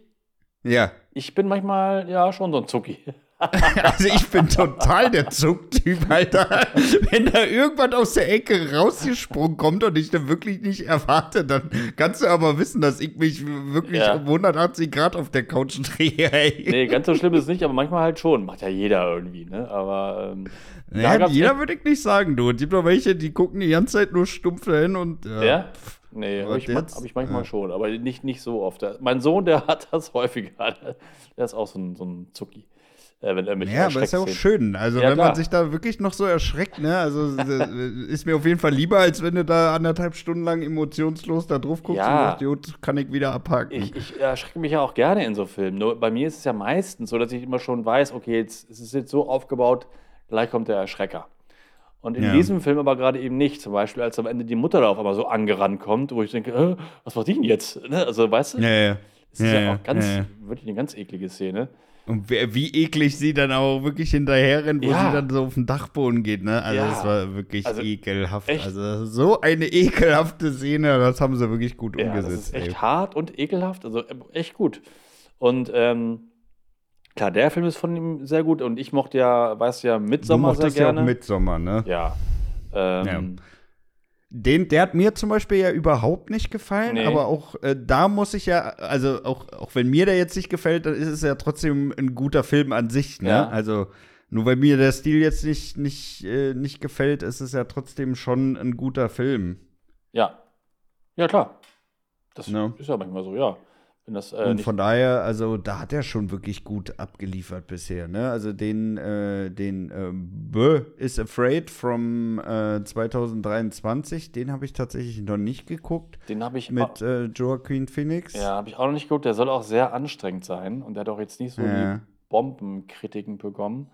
Ja.
Ich bin manchmal ja schon so ein Zucki. [laughs]
Also ich bin total der Zucktyp, Alter. Wenn da irgendwas aus der Ecke rausgesprungen kommt und ich da wirklich nicht erwarte, dann kannst du aber wissen, dass ich mich wirklich
Ja.
um 180 Grad auf der Couch drehe. Ey.
Nee, ganz so schlimm ist es nicht, aber manchmal halt schon. Macht ja jeder irgendwie, ne? Aber ähm,
Ja,
gab's
jeder würde ich nicht sagen, du. Es gibt doch welche, die gucken die ganze Zeit nur stumpf dahin und äh,
Ja? Nee,
Was
habe ich, hab ich manchmal
Ja.
schon, aber nicht, nicht so oft. Mein Sohn, der hat das häufiger. Der ist auch so ein, so ein Zucki. Äh, wenn mich
Ja, aber ist ja auch schön. Also,
Ja,
wenn man
klar.
sich da wirklich noch so erschreckt, ne, also [laughs] ist mir auf jeden Fall lieber, als wenn du da anderthalb Stunden lang emotionslos da drauf guckst
Ja.
und sagst, gut, kann ich wieder abhaken.
Ich, ich erschrecke mich ja auch gerne in so Filmen. Nur bei mir ist es ja meistens so, dass ich immer schon weiß, okay, jetzt es ist jetzt so aufgebaut, gleich kommt der Erschrecker. Und in
Ja.
diesem Film aber gerade eben nicht. Zum Beispiel, als am Ende die Mutter da auf einmal so angerannt kommt, wo ich denke, äh, was war die denn jetzt? Ne? Also, weißt du?
ja, ja.
Das ist ja,
ja,
auch ganz, wirklich eine ganz eklige Szene.
Und wie, wie eklig sie dann auch wirklich hinterher rennt, wo
Ja.
sie dann so auf den Dachboden geht, ne? Also,
Ja.
das war wirklich
Also,
ekelhaft.
echt.
Also, so eine ekelhafte Szene, das haben sie wirklich gut
Ja, das
umgesetzt.
ist echt
ey.
hart und ekelhaft, also äh, echt gut. Und ähm, klar, der Film ist von ihm sehr gut und ich mochte ja, weiß ja,
Du
Midsommar sehr
mochtest ja
gerne.
auch Midsommar, ne?
ja. Ähm,
Den, der hat mir zum Beispiel ja überhaupt nicht gefallen,
Nee.
aber auch äh, da muss ich ja, also auch, auch wenn mir der jetzt nicht gefällt, dann ist es ja trotzdem ein guter Film an sich, ne?
Ja.
Also nur weil mir der Stil jetzt nicht, nicht, äh, nicht gefällt, ist es ja trotzdem schon ein guter Film.
Ja. Ja, klar. Das
Ja.
ist ja manchmal so, ja. Wenn das äh,
Und von daher, also da hat er schon wirklich gut abgeliefert bisher, ne? Also den, äh, den äh, Bö is Afraid from äh, 2023, den habe ich tatsächlich noch nicht geguckt.
den habe ich,
Mit äh, Joaquin Phoenix.
ja, habe ich auch noch nicht geguckt. Der soll auch sehr anstrengend sein und der hat auch jetzt nicht so
Ja.
die Bombenkritiken bekommen.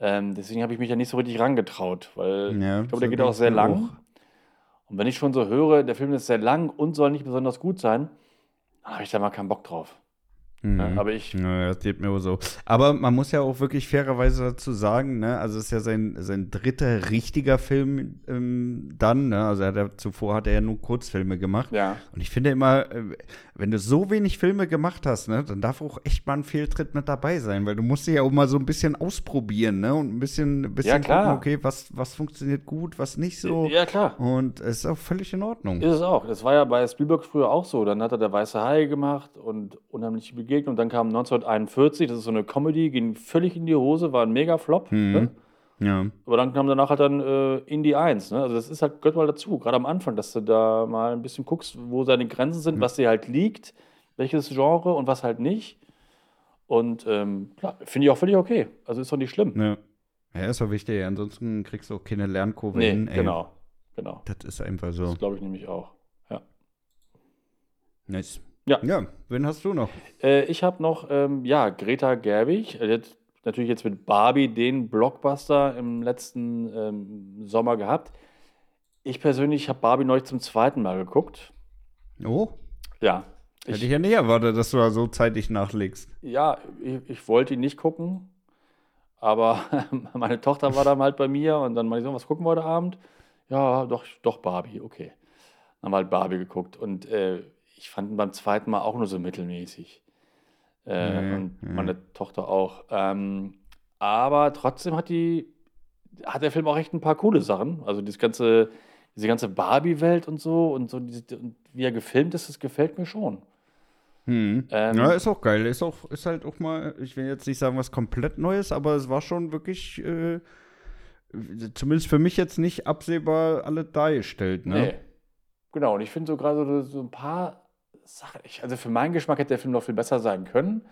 Ähm, deswegen habe ich mich ja nicht so richtig rangetraut, weil
Ja,
ich glaube, der geht auch sehr lang.
auch.
Und wenn ich schon so höre, der Film ist sehr lang und soll nicht besonders gut sein, habe ich da mal keinen Bock drauf.
Mhm.
Ja, aber ich,
Ja, das geht mir auch so. Aber man muss ja auch wirklich fairerweise dazu sagen, ne, also es ist ja sein, sein dritter richtiger Film ähm, dann, ne? Also er hat ja, zuvor hat er ja nur Kurzfilme gemacht.
ja,
Und ich finde immer, äh, wenn du so wenig Filme gemacht hast, ne, dann darf auch echt mal ein Fehltritt mit dabei sein, weil du musst dich ja auch mal so ein bisschen ausprobieren, ne? Und ein bisschen, ein bisschen
Ja, klar.
gucken, okay, was, was funktioniert gut, was nicht so.
ja klar.
Und es ist auch völlig in Ordnung.
Ist es auch. Das war ja bei Spielberg früher auch so. Dann hat er der Weiße Hai gemacht und unheimliche Begegnung. Und dann kam 1941, das ist so eine Comedy, ging völlig in die Hose, war ein mega Flop.
Mhm.
Ne?
Ja.
Aber dann kam danach halt dann äh, Indie 1. Ne? Also das ist halt, gehört mal dazu, gerade am Anfang, dass du da mal ein bisschen guckst, wo seine Grenzen sind, was dir halt liegt, welches Genre und was halt nicht. Und ähm, klar, finde ich auch völlig okay. Also ist doch nicht schlimm.
Ja. Ja, ist doch wichtig. Ansonsten kriegst du auch keine Lernkurve
Nee,
hin. ey.
genau. Genau.
Das ist einfach so.
Das glaube ich nämlich auch. Ja.
Nice.
Ja.
Ja, wen hast du noch?
Äh, ich habe noch, ähm, ja, Greta Gerwig. Äh, hat natürlich jetzt mit Barbie den Blockbuster im letzten ähm, Sommer gehabt. Ich persönlich habe Barbie neulich zum zweiten Mal geguckt.
Oh,
Ja.
hätte
Ich,
ich ja nicht erwartet, dass du da so zeitig nachlegst.
ja, ich, ich wollte ihn nicht gucken, aber [laughs] meine Tochter war dann halt bei mir und dann meinte ich so, was gucken wir heute Abend? Ja, doch, doch Barbie, okay. Dann haben wir halt Barbie geguckt und äh, ich fand ihn beim zweiten Mal auch nur so mittelmäßig. Äh,
Nee,
und meine Tochter auch. Ähm, aber trotzdem hat die, hat der Film auch echt ein paar coole Sachen. Also das ganze, diese ganze Barbie-Welt und so und so, diese, und wie er gefilmt ist, das gefällt mir schon.
Hm.
Ähm,
ja, ist auch geil. Ist auch, ist halt auch mal, ich will jetzt nicht sagen, was komplett Neues, aber es war schon wirklich, äh, zumindest für mich jetzt nicht absehbar alle dargestellt, ne?
Nee. Genau, und ich finde so gerade so, so ein paar Sachen, ich, also für meinen Geschmack hätte der Film noch viel besser sein können.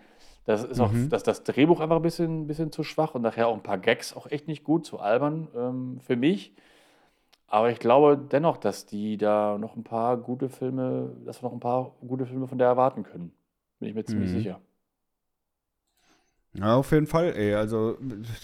Das ist auch,
Mhm.
dass das Drehbuch einfach ein bisschen, bisschen zu schwach und nachher auch ein paar Gags auch echt nicht gut, zu albern ähm, für mich. Aber ich glaube dennoch, dass die da noch ein paar gute Filme, dass wir noch ein paar gute Filme von der erwarten können. Bin ich mir ziemlich
Mhm.
sicher.
Ja, auf jeden Fall, ey. Also,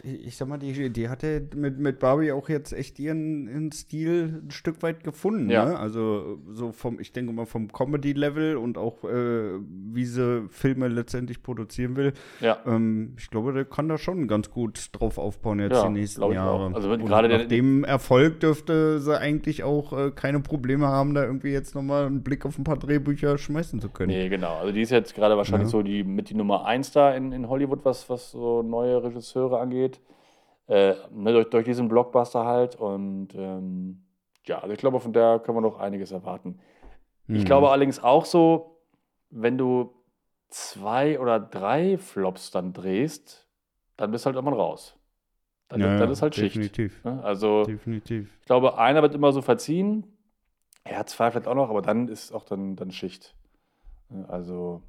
ich sag mal, die, die hatte mit, mit Barbie auch jetzt echt ihren, ihren Stil ein Stück weit gefunden,
Ja.
ne? Also, so vom, ich denke mal, vom Comedy-Level und auch, äh, wie sie Filme letztendlich produzieren will.
Ja.
Ähm, ich glaube, der kann da schon ganz gut drauf aufbauen jetzt
Ja,
die nächsten Jahre.
Also, gerade
nach dem Erfolg dürfte sie eigentlich auch äh, keine Probleme haben, da irgendwie jetzt nochmal einen Blick auf ein paar Drehbücher schmeißen zu können.
Nee, genau. Also die ist jetzt gerade wahrscheinlich
Ja.
so die mit die Nummer eins da in, in Hollywood, was, was so neue Regisseure angeht. Äh, ne, durch, durch diesen Blockbuster halt. Und ähm, ja, also ich glaube, von der können wir noch einiges erwarten. Ich
Hm.
glaube allerdings auch so, wenn du zwei oder drei Flops dann drehst, dann bist du halt irgendwann raus. Dann,
Ja,
dann ist halt Schicht.
definitiv.
Ne? Also
Definitiv.
ich glaube, einer wird immer so verziehen. Er hat zwei vielleicht auch noch, aber dann ist auch dann, dann Schicht. Also,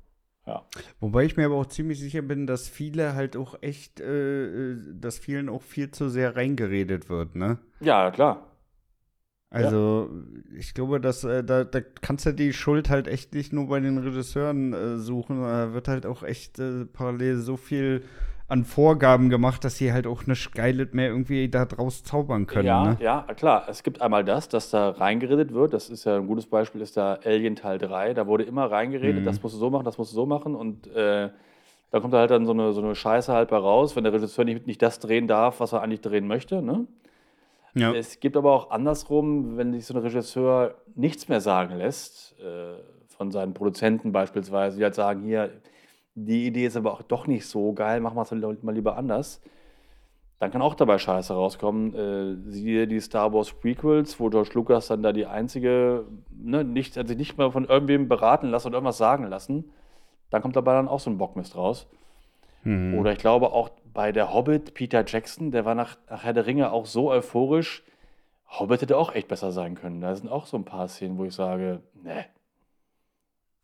ja.
Wobei ich mir aber auch ziemlich sicher bin, dass viele halt auch echt, äh, äh, dass vielen auch viel zu sehr reingeredet wird, ne?
Ja, klar.
Also, ich glaube, dass äh, da, da kannst du die Schuld halt echt nicht nur bei den Regisseuren äh, suchen. Da wird halt auch echt äh, parallel so viel an Vorgaben gemacht, dass sie halt auch nicht Geiles mehr irgendwie da draus zaubern können.
ja,
ne?
ja, klar. Es gibt einmal das, dass da reingeredet wird. Das ist ja ein gutes Beispiel, ist da Alien Teil 3. Da wurde immer reingeredet,
Mhm.
das musst du so machen, das musst du so machen. Und äh, da kommt halt dann so eine, so eine Scheiße halt bei raus, wenn der Regisseur nicht, nicht das drehen darf, was er eigentlich drehen möchte. Ne?
Ja.
Es gibt aber auch andersrum, wenn sich so ein Regisseur nichts mehr sagen lässt, äh, von seinen Produzenten beispielsweise, die halt sagen, hier, die Idee ist aber auch doch nicht so geil, machen wir es mal lieber anders. Dann kann auch dabei Scheiße rauskommen. Äh, siehe die Star Wars Prequels, wo George Lucas dann da die einzige, ne, nicht, hat sich nicht mal von irgendwem beraten lassen und irgendwas sagen lassen. Dann kommt dabei dann auch so ein Bockmist raus.
Mhm.
Oder ich glaube auch bei der Hobbit, Peter Jackson, der war nach, nach Herr der Ringe auch so euphorisch. Hobbit hätte auch echt besser sein können. Da sind auch so ein paar Szenen, wo ich sage, ne.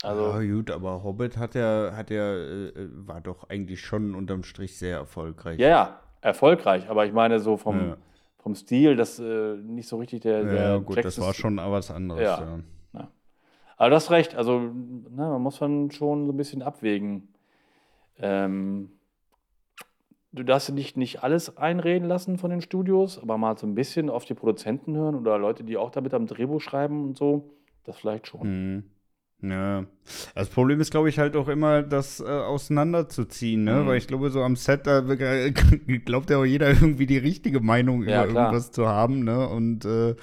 Also,
ja, gut, aber Hobbit hat ja, hat ja, äh, war doch eigentlich schon unterm Strich sehr erfolgreich.
ja, ja, erfolgreich. Aber ich meine, so vom,
Ja.
vom Stil, das äh, nicht so richtig der,
Ja,
der
gut, das
Jackson-
war schon was anderes.
Ja.
Ja.
Aber du hast recht, also ne, man muss dann schon so ein bisschen abwägen. Ähm, du darfst nicht, nicht alles einreden lassen von den Studios, aber mal so ein bisschen auf die Produzenten hören oder Leute, die auch damit am Drehbuch schreiben und so. Das vielleicht schon.
Mhm. Ja. Das Problem ist, glaube ich, halt auch immer, das äh, auseinanderzuziehen, ne?
Mhm.
Weil ich glaube, so am Set, da äh, [laughs] glaubt ja auch jeder irgendwie die richtige Meinung
Ja,
über
klar.
irgendwas zu haben, ne? Und äh,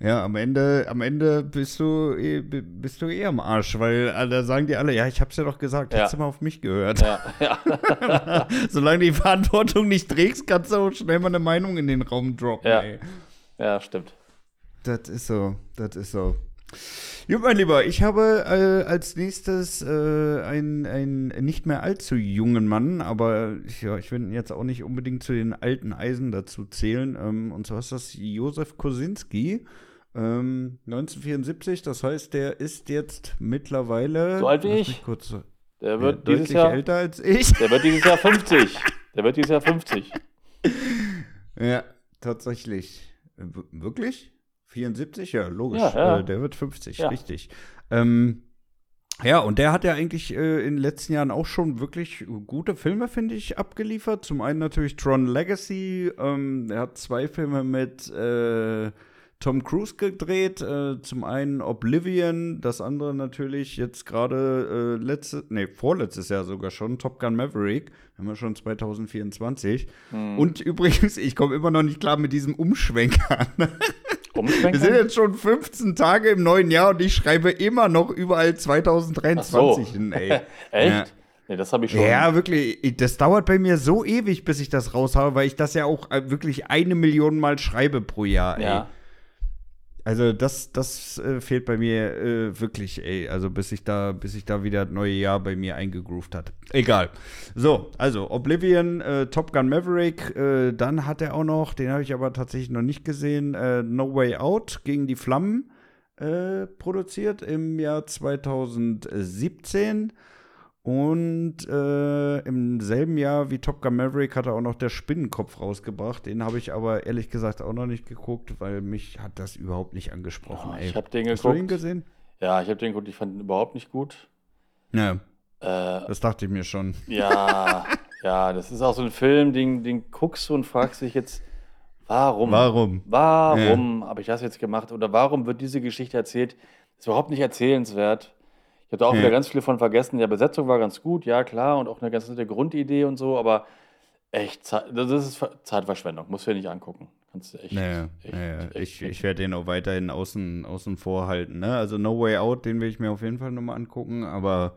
ja, am Ende, am Ende bist du eh, bist du eh am Arsch, weil äh, da sagen die alle, ja, ich hab's ja doch gesagt,
Ja.
hättest du mal auf mich gehört.
Ja, [laughs] ja. [laughs]
Solange du die Verantwortung nicht trägst, kannst du auch schnell mal eine Meinung in den Raum droppen,
Ja.
ey.
ja, stimmt.
Das ist so, das ist so. Gut, mein Lieber, ich habe äh, als nächstes äh, einen, nicht mehr allzu jungen Mann, aber ich- ja, ich will jetzt auch nicht unbedingt zu den alten Eisen dazu zählen. Ähm, und zwar ist das Josef Kosinski, ähm, 1974. Das heißt, der ist jetzt mittlerweile.
So alt wie ich.
Kurz,
Der
ja,
wird dieses
deutlich
Jahr,
älter als ich.
der wird dieses Jahr 50. Der wird dieses Jahr 50. [laughs]
Ja, tatsächlich. W- Wirklich? 74? Ja, logisch.
Ja, ja.
Äh, der wird 50,
Ja.
richtig. Ähm, ja, und der hat ja eigentlich äh, in den letzten Jahren auch schon wirklich gute Filme, finde ich, abgeliefert. Zum einen natürlich Tron Legacy. Ähm, er hat zwei Filme mit äh, Tom Cruise gedreht. Äh, zum einen Oblivion, das andere natürlich jetzt gerade äh, letzte, nee, vorletztes Jahr sogar schon, Top Gun Maverick. Haben wir schon 2024.
Hm.
Und übrigens, ich komme immer noch nicht klar mit diesem Umschwenker. [laughs] Wir sind jetzt schon 15 Tage im neuen Jahr und ich schreibe immer noch überall 2023
Ach so.
hin, ey. [laughs]
Echt? Nee, das habe ich schon.
Ja, wirklich. Das dauert bei mir so ewig, bis ich das raushaue, weil ich das ja auch äh, wirklich eine Million Mal schreibe pro Jahr, ey.
ja.
Also das, das äh, fehlt bei mir äh, wirklich, ey. Also bis ich da, bis ich da wieder das neue Jahr bei mir eingegroovt hat. Egal. So, also Oblivion, äh, Top Gun Maverick, äh, dann hat er auch noch, den habe ich aber tatsächlich noch nicht gesehen, äh, No Way Out gegen die Flammen äh, produziert im Jahr 2017. Und äh, im selben Jahr wie Top Gun Maverick hat er auch noch der Spinnenkopf rausgebracht. Den habe ich aber ehrlich gesagt auch noch nicht geguckt, weil mich hat das überhaupt nicht angesprochen.
Ja, ich habe den
Hast du
geguckt.
ihn gesehen?
Ja, ich habe den geguckt. Ich fand ihn überhaupt nicht gut.
Ja,
Äh,
das dachte ich mir schon.
ja, [laughs] ja, das ist auch so ein Film, den, den guckst du und fragst dich jetzt, warum?
Warum?
Warum habe ich das jetzt gemacht? Oder warum wird diese Geschichte erzählt? Ist überhaupt nicht erzählenswert. Ich habe da auch
Ja.
wieder ganz viel von vergessen. Ja, Besetzung war ganz gut, ja klar, und auch eine ganz nette Grundidee und so, aber echt, das ist Ver- Zeitverschwendung. Musst du dir nicht angucken. Kannst du echt.
Naja,
echt,
naja.
echt
ich, ich werde den auch weiterhin außen, außen vor halten. Ne? Also No Way Out, den will ich mir auf jeden Fall nochmal angucken, aber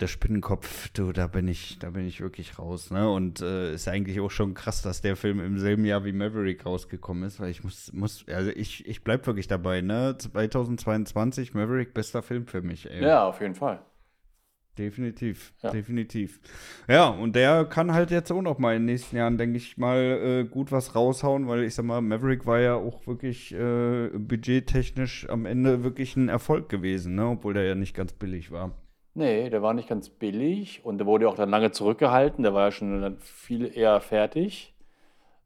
der Spinnenkopf, du, da bin ich, da bin ich wirklich raus. Ne? Und äh, ist eigentlich auch schon krass, dass der Film im selben Jahr wie Maverick rausgekommen ist, weil ich muss, muss, also ich, ich bleib wirklich dabei, ne? 2022, Maverick, bester Film für mich, ey.
Ja, auf jeden Fall.
Definitiv,
Ja.
definitiv. Ja, und der kann halt jetzt auch noch mal in den nächsten Jahren, denke ich mal, äh, gut was raushauen, weil ich sag mal, Maverick war ja auch wirklich äh, budgettechnisch am Ende wirklich ein Erfolg gewesen, ne? obwohl der ja nicht ganz billig war.
Nee, der war nicht ganz billig und der wurde auch dann lange zurückgehalten. Der war ja schon dann viel eher fertig.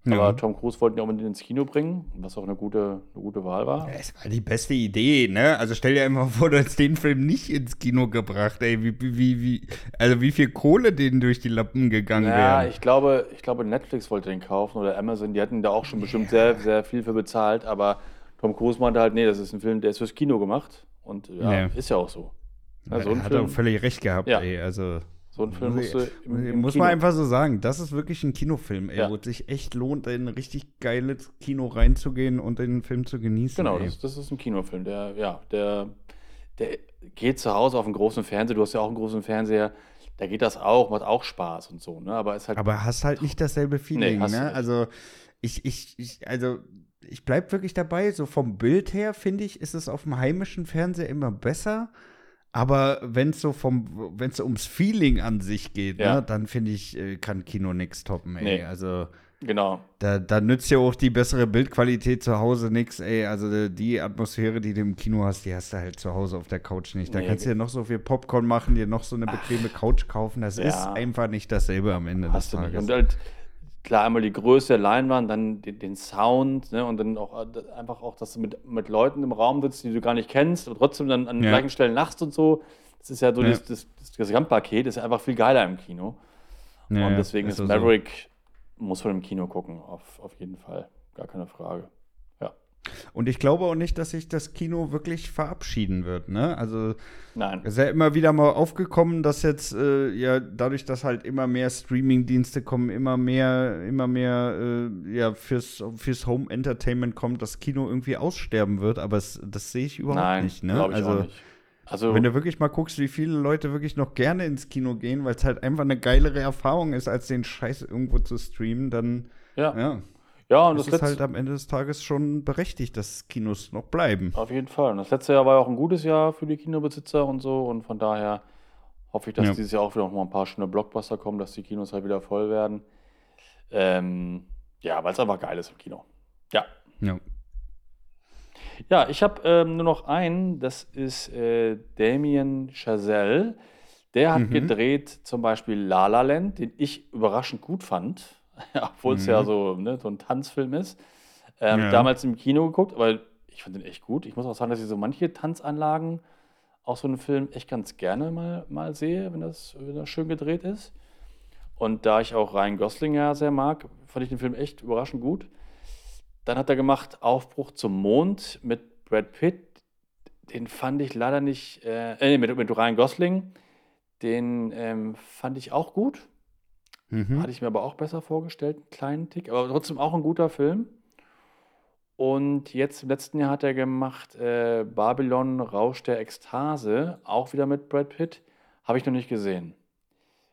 Aber
Ja.
Tom Cruise wollte ihn auch unbedingt ins Kino bringen, was auch eine gute, eine gute Wahl war.
Es war die beste Idee, ne? Also stell dir einfach vor, du hättest den Film nicht ins Kino gebracht, ey. Wie, wie, wie, also wie viel Kohle denen durch die Lappen gegangen
Ja,
wäre.
ich glaube, ich glaube, Netflix wollte den kaufen oder Amazon, die hatten da auch schon bestimmt sehr, sehr viel für bezahlt, aber Tom Cruise meinte halt, nee, das ist ein Film, der ist fürs Kino gemacht. Und ja, ist ja auch so. Ja, so
hat er
Film,
auch völlig recht gehabt,
Ja.
ey. Also.
so ein Film
Muss,
musst du
ich,
im, im
muss man einfach so sagen, das ist wirklich ein Kinofilm, ey,
Ja.
wo es sich echt lohnt, in ein richtig geiles Kino reinzugehen und den Film zu genießen.
Genau, das, das ist ein Kinofilm, der, ja, der, der geht zu Hause auf dem großen Fernseher, du hast ja auch einen großen Fernseher, da geht das auch, macht auch Spaß und so, ne? Aber ist halt.
Aber hast halt nicht dasselbe Feeling,
du
ne? Also ich, ich, ich, also ich bleib wirklich dabei. So vom Bild her finde ich, ist es auf dem heimischen Fernseher immer besser. Aber wenn es so vom, wenn es ums Feeling an sich geht,
Ja.
ne, dann finde ich, äh, kann Kino nix toppen, ey.
Nee.
Also
genau.
Da, da nützt ja auch die bessere Bildqualität zu Hause nichts, ey. Also die Atmosphäre, die du im Kino hast, die hast du halt zu Hause auf der Couch nicht. Da
Nee.
kannst du dir noch so viel Popcorn machen, dir noch so eine bequeme Couch kaufen. Das
Ja.
ist einfach nicht dasselbe am Ende
Hast
des. Tages.
Und halt, klar, einmal die Größe der Leinwand, dann den, den Sound, ne? Und dann auch äh, einfach auch, dass du mit, mit Leuten im Raum sitzt, die du gar nicht kennst, und trotzdem dann an den
Ja.
gleichen Stellen lachst und so. Das ist ja so
Ja.
Das, das, das Gesamtpaket, ist einfach viel geiler im Kino.
Ja,
und deswegen ist,
so so.
Maverick, muss man im Kino gucken, auf, auf jeden Fall. Gar keine Frage.
Und ich glaube auch nicht, dass sich das Kino wirklich verabschieden wird, ne? Also
Nein.
es ist ja immer wieder mal aufgekommen, dass jetzt äh, ja dadurch, dass halt immer mehr Streaming-Dienste kommen, immer mehr, immer mehr äh, ja fürs, fürs Home Entertainment kommt, das Kino irgendwie aussterben wird, aber es, das sehe ich überhaupt
Nein,
nicht, ne?
glaube ich
also
auch nicht. Also,
Wenn du wirklich mal guckst, wie viele Leute wirklich noch gerne ins Kino gehen, weil es halt einfach eine geilere Erfahrung ist, als den Scheiß irgendwo zu streamen, dann
ja.
ja,
ja, und
ist
das
es
letzte,
halt am Ende des Tages schon berechtigt, dass Kinos noch bleiben.
Auf jeden Fall. Und das letzte Jahr war ja auch ein gutes Jahr für die Kinobesitzer und so. Und von daher hoffe ich, dass
Ja.
dieses Jahr auch wieder noch mal ein paar schöne Blockbuster kommen, dass die Kinos halt wieder voll werden. Ähm, ja, weil es einfach geil ist im Kino. Ja.
Ja.
Ja, ich habe ähm, nur noch einen, das ist äh, Damien Chazelle. Der hat
Mhm.
gedreht zum Beispiel La La Land, den ich überraschend gut fand, [laughs] obwohl es
Mhm.
ja so, ne, so ein Tanzfilm ist. Ähm,
Ja.
Damals im Kino geguckt, aber ich fand den echt gut. Ich muss auch sagen, dass ich so manche Tanzanlagen aus so einem Film echt ganz gerne mal, mal sehe, wenn das, wenn das schön gedreht ist. Und da ich auch Ryan Gosling ja sehr mag, fand ich den Film echt überraschend gut. Dann hat er gemacht Aufbruch zum Mond mit Brad Pitt. Den fand ich leider nicht, äh, äh, mit, mit Ryan Gosling. Den ähm, fand ich auch gut.
Mhm.
Hatte ich mir aber auch besser vorgestellt, einen kleinen Tick. Aber trotzdem auch ein guter Film. Und jetzt im letzten Jahr hat er gemacht äh, Babylon Rausch der Ekstase, auch wieder mit Brad Pitt. Habe ich noch nicht gesehen.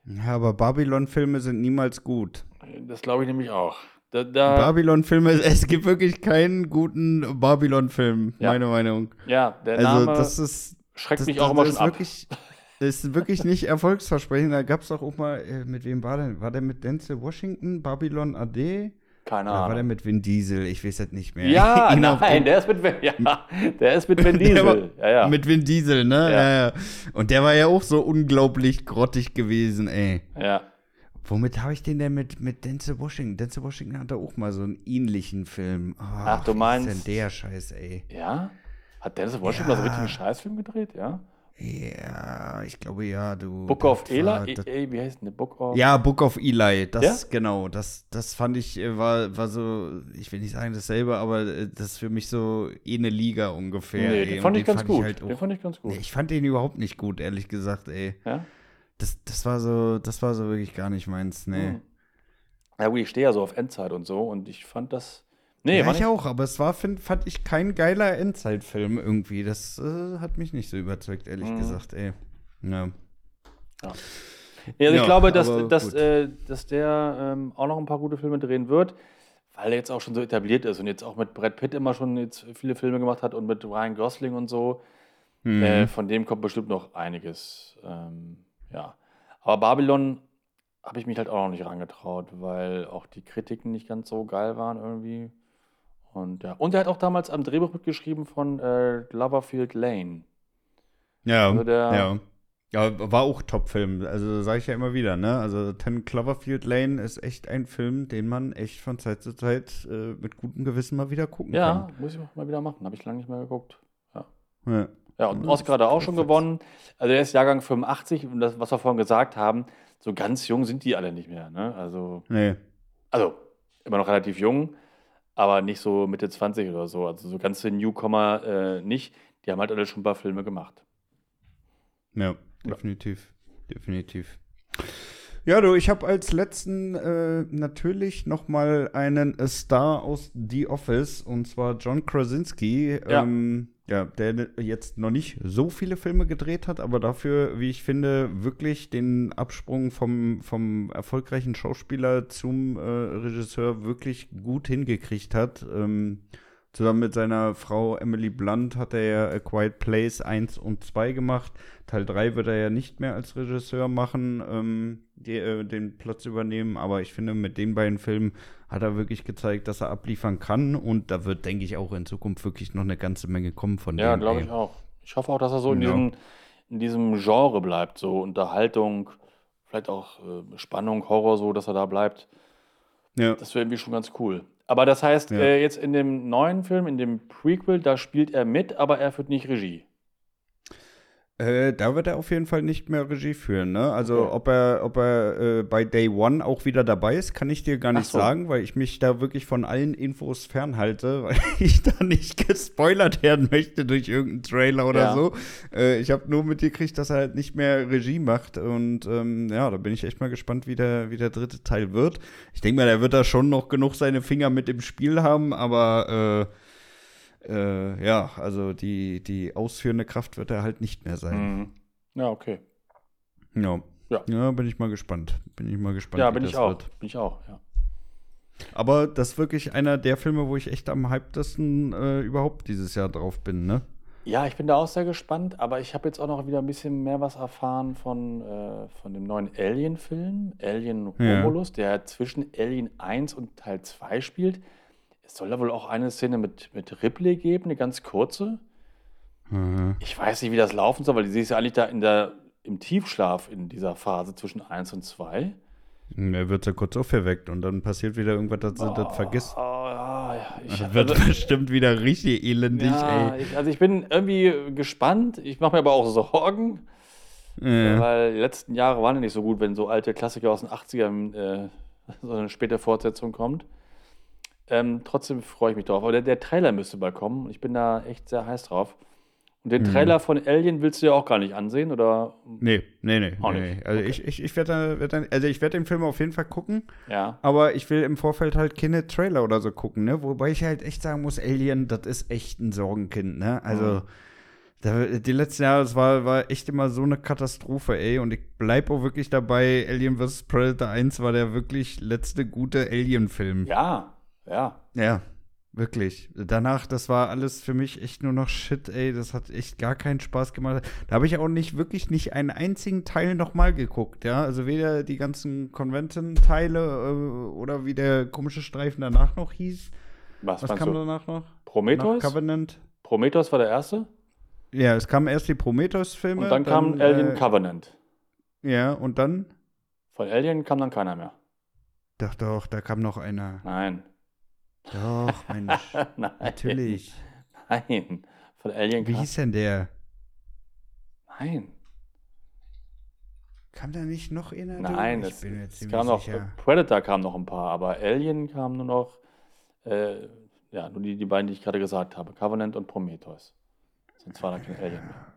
Ja, aber Babylon-Filme sind niemals gut.
Das glaube ich nämlich auch. Da, da,
Babylon-Filme, [laughs] es gibt wirklich keinen guten Babylon-Film,
Ja.
meine Meinung.
ja, der
Also,
Name
das ist.
schreckt
das,
mich
das,
auch immer schon ab.
wirklich, [laughs] Das ist wirklich nicht erfolgsversprechend. Da gab es doch auch mal, äh, mit wem war der? War der mit Denzel Washington, Babylon AD?
Keine
Oder war der
Ahnung.
mit Vin Diesel? Ich weiß das nicht mehr.
Ja,
Ihn auf- [laughs]
nein, der ist mit, ja, der ist mit Vin [laughs]
Der war-
Diesel. Ja, ja.
Mit Vin Diesel, ne?
Ja.
Ja. Ja, Und der war ja auch so unglaublich grottig gewesen, ey.
ja.
Womit habe ich den denn mit, mit Denzel Washington? Denzel Washington hatte auch mal so einen ähnlichen Film. Oh,
Ach, du
was
meinst-
ist denn der Scheiß, ey?
Ja? Hat Dennis Washington mal so einen
Ja.
richtigen Scheißfilm gedreht, ja?
Ja, ich glaube ja, du.
Book of Eli? E- wie heißt denn der Book of?
Ja, Book of Eli, das
Ja?
genau, das, das fand ich, äh, war, war so, ich will nicht sagen dasselbe, aber äh, das ist für mich so eh eine Liga ungefähr.
nee, den fand ich ganz gut.
halt
den
auch,
fand ich ganz gut.
nee, ich fand den überhaupt nicht gut, ehrlich gesagt, ey.
ja?
Das, das war so, das war so wirklich gar nicht meins, nee.
Hm. Ja gut, ich stehe ja so auf Endzeit und so und ich fand das. Nee,
ja, ich
nicht,
auch, aber es war, find, fand ich kein geiler Endzeitfilm irgendwie. Das äh, hat mich nicht so überzeugt, ehrlich
Mhm.
gesagt, ey. Ja.
Ja, also ich
Ja,
glaube, dass, dass, äh, dass der ähm, auch noch ein paar gute Filme drehen wird, weil er jetzt auch schon so etabliert ist und jetzt auch mit Brad Pitt immer schon jetzt viele Filme gemacht hat und mit Ryan Gosling und so.
Mhm.
Äh, von dem kommt bestimmt noch einiges. Ähm, ja. Aber Babylon habe ich mich halt auch noch nicht rangetraut, weil auch die Kritiken nicht ganz so geil waren irgendwie. Und ja. Und er hat auch damals am Drehbuch mitgeschrieben von äh, Loverfield Lane.
ja,
also der-
ja. Ja, war auch Top-Film. Also sage ich ja immer wieder, ne? Also Ten Cloverfield Lane ist echt ein Film, den man echt von Zeit zu Zeit äh, mit gutem Gewissen mal wieder gucken
Ja, muss ich mal wieder machen. Habe ich lange nicht mehr geguckt.
kann. Ja.
Ja, und
Ja,
Oscar hat er auch schon
perfekt.
gewonnen. Also er ist Jahrgang 85 und das, was wir vorhin gesagt haben, so ganz jung sind die alle nicht mehr. Ne? Also,
Nee.
also immer noch relativ jung, aber nicht so Mitte 20 oder so. Also so ganze Newcomer äh, nicht. Die haben halt alle schon ein paar Filme gemacht.
Ja, definitiv. Definitiv. Ja, du, ich habe als letzten äh, natürlich noch mal einen äh, Star aus The Office und zwar John Krasinski.
Ja.
Ähm, ja, der jetzt noch nicht so viele Filme gedreht hat, aber dafür, wie ich finde, wirklich den Absprung vom, vom erfolgreichen Schauspieler zum äh, Regisseur wirklich gut hingekriegt hat. Ähm, Zusammen mit seiner Frau Emily Blunt hat er ja A Quiet Place 1 und 2 gemacht. Teil 3 wird er ja nicht mehr als Regisseur machen, ähm, die, äh, den Platz übernehmen. Aber ich finde, mit den beiden Filmen hat er wirklich gezeigt, dass er abliefern kann. Und da wird, denke ich, auch in Zukunft wirklich noch eine ganze Menge kommen von
Ja,
dem.
glaube
ey.
ich auch. Ich hoffe auch, dass er so in,
Ja.
diesem, in diesem Genre bleibt. So Unterhaltung, vielleicht auch äh, Spannung, Horror, so, dass er da bleibt.
Ja.
Das wäre irgendwie schon ganz cool. Aber das heißt,
Ja.
äh, jetzt in dem neuen Film, in dem Prequel, da spielt er mit, aber er führt nicht Regie.
Äh, da wird er auf jeden Fall nicht mehr Regie führen, ne? Also
Okay.
ob er, ob er äh, bei Day One auch wieder dabei ist, kann ich dir gar nicht
so.
sagen, weil ich mich da wirklich von allen Infos fernhalte, [laughs] weil ich da nicht gespoilert werden möchte durch irgendeinen Trailer oder
Ja.
so. Äh, ich habe nur mitgekriegt, dass er halt nicht mehr Regie macht und ähm, ja, da bin ich echt mal gespannt, wie der, wie der dritte Teil wird. Ich denke mal, der wird da schon noch genug seine Finger mit im Spiel haben, aber äh, äh, ja, also die, die ausführende Kraft wird er halt nicht mehr sein.
Mhm. Ja, okay.
Ja.
Ja.
ja. bin ich mal gespannt. Bin ich mal gespannt.
Ja,
wie
bin ich
das
auch.
wird.
Bin ich auch, ja.
Aber das ist wirklich einer der Filme, wo ich echt am hypedesten äh, überhaupt dieses Jahr drauf bin, ne?
Ja, ich bin da auch sehr gespannt, aber ich habe jetzt auch noch wieder ein bisschen mehr was erfahren von, äh, von dem neuen Alien-Film, Alien
Ja.
Romulus, der zwischen Alien 1 und Teil 2 spielt. Es soll da wohl auch eine Szene mit, mit Ripley geben, eine ganz kurze.
Mhm.
Ich weiß nicht, wie das laufen soll, weil sie ist ja eigentlich da in der, im Tiefschlaf in dieser Phase zwischen 1 und 2.
Er wird ja kurz aufgeweckt und dann passiert wieder irgendwas, dass sie das vergisst.
Oh, ja, ja, ich,
Das wird
also-
bestimmt wieder richtig elendig,
ja,
ey.
ich, also ich bin irgendwie gespannt. Ich mache mir aber auch Sorgen.
Äh,
Weil die letzten Jahre waren ja nicht so gut, wenn so alte Klassiker aus den 80ern äh, [laughs] so eine späte Fortsetzung kommt. Ähm, trotzdem freue ich mich drauf. Aber der, der Trailer müsste bald kommen und ich bin da echt sehr heiß drauf. Und den
Mhm.
Trailer von Alien willst du ja auch gar nicht ansehen, oder?
nee, nee, nee.
Auch
nee,
nicht.
Also
Okay.
ich, ich, ich werde werd also ich werde den Film auf jeden Fall gucken,
Ja.
aber ich will im Vorfeld halt keine Trailer oder so gucken, ne? Wobei ich halt echt sagen muss, Alien, das ist echt ein Sorgenkind, ne? Also
Mhm.
Da, die letzten Jahre, es war, war echt immer so eine Katastrophe, ey. Und ich bleib auch wirklich dabei, Alien vs. Predator 1 war der wirklich letzte gute Alien-Film.
Ja, ja.
Ja, wirklich. Danach, das war alles für mich echt nur noch Shit, ey. Das hat echt gar keinen Spaß gemacht. Da habe ich auch nicht, wirklich nicht einen einzigen Teil nochmal geguckt, ja. Also weder die ganzen Convention-Teile äh, oder wie der komische Streifen danach noch hieß.
Was,
Was kam
du?
danach noch?
Prometheus?
Nach Covenant.
Prometheus war der erste.
Ja, es kamen erst die Prometheus-Filme.
Und dann, kam Alien
äh,
Covenant.
Ja, und dann?
Von Alien kam dann keiner mehr.
Doch, doch, da kam noch einer.
Nein.
Doch, Mensch, [laughs]
Nein.
natürlich.
Nein. Von Alien
Wie hieß denn der?
Nein.
Kam da nicht noch einer?
Nein,
ich
es,
bin mir
es
ziemlich
kam noch,
sicher.
Predator kam noch ein paar, aber Alien kam nur noch, äh, ja, nur die, die beiden, die ich gerade gesagt habe, Covenant und Prometheus. Sonst war da kein Alien mehr.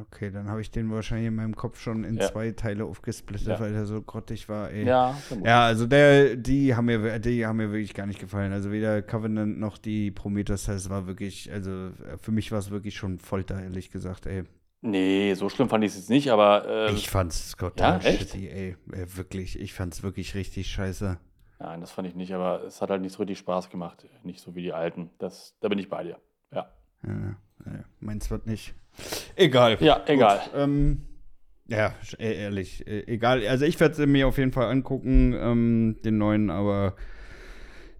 Okay, dann habe ich den wahrscheinlich in meinem Kopf schon in
Ja.
zwei Teile aufgesplittet,
Ja.
weil der so grottig war, ey.
Ja.
Ja, also der, die haben mir, die haben mir wirklich gar nicht gefallen. Also weder Covenant noch die Prometheus, das war wirklich, also für mich war es wirklich schon Folter, ehrlich gesagt, ey.
Nee, so schlimm fand ich es jetzt nicht, aber äh,
Ich fand's total
ja,
shitty, ey. Äh, Wirklich, ich fand's wirklich richtig scheiße.
nein, das fand ich nicht, aber es hat halt nicht so richtig Spaß gemacht. Nicht so wie die alten. Das, da bin ich bei dir. Ja.
Ja, ja, meins wird nicht. Egal.
Ja, egal.
Gut, ähm, ja, äh, ehrlich, äh, egal. Also ich werde es mir auf jeden Fall angucken, ähm, den neuen, aber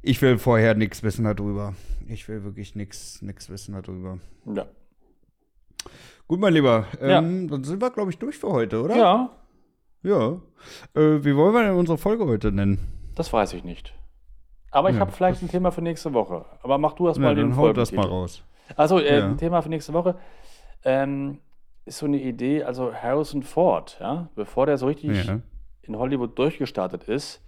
ich will vorher nichts wissen darüber. Ich will wirklich nichts wissen darüber.
Ja.
Gut, mein Lieber, ähm, dann sind wir, glaube ich, durch für heute, oder?
Ja,
Ja. Äh, wie wollen wir denn unsere Folge heute nennen?
das weiß ich nicht. Aber ich
Ja,
habe vielleicht ein Thema für nächste Woche. Aber mach du erst
Ja,
mal den
dann hau das mal
Folgentitel.
raus.
Also äh,
Ja.
ein Thema für nächste Woche ähm, ist so eine Idee, also Harrison Ford, ja, bevor der so richtig
Ja.
in Hollywood durchgestartet ist,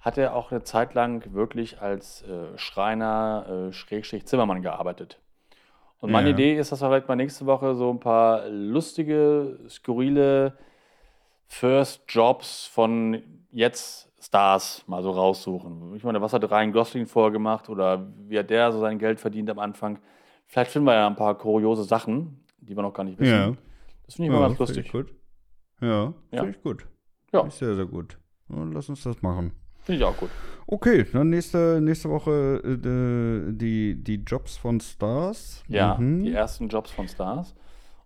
hat er auch eine Zeit lang wirklich als äh, Schreiner, äh, Schrägstrich Zimmermann gearbeitet. Und meine
Ja.
Idee ist, dass wir vielleicht mal nächste Woche so ein paar lustige, skurrile First Jobs von jetzt Stars mal so raussuchen. Ich meine, was hat Ryan Gosling vorher gemacht oder wie hat der so sein Geld verdient am Anfang? Vielleicht finden wir ja ein paar kuriose Sachen, die wir noch gar nicht wissen.
Ja.
Das finde ich immer ganz
find
lustig.
Gut. Ja,
Ja.
finde ich gut.
Ja.
Finde ich sehr, sehr gut. Ja, lass uns das machen.
Finde ich auch gut.
Okay, dann nächste, nächste Woche äh, die, die Jobs von Stars.
Ja,
Mhm.
die ersten Jobs von Stars.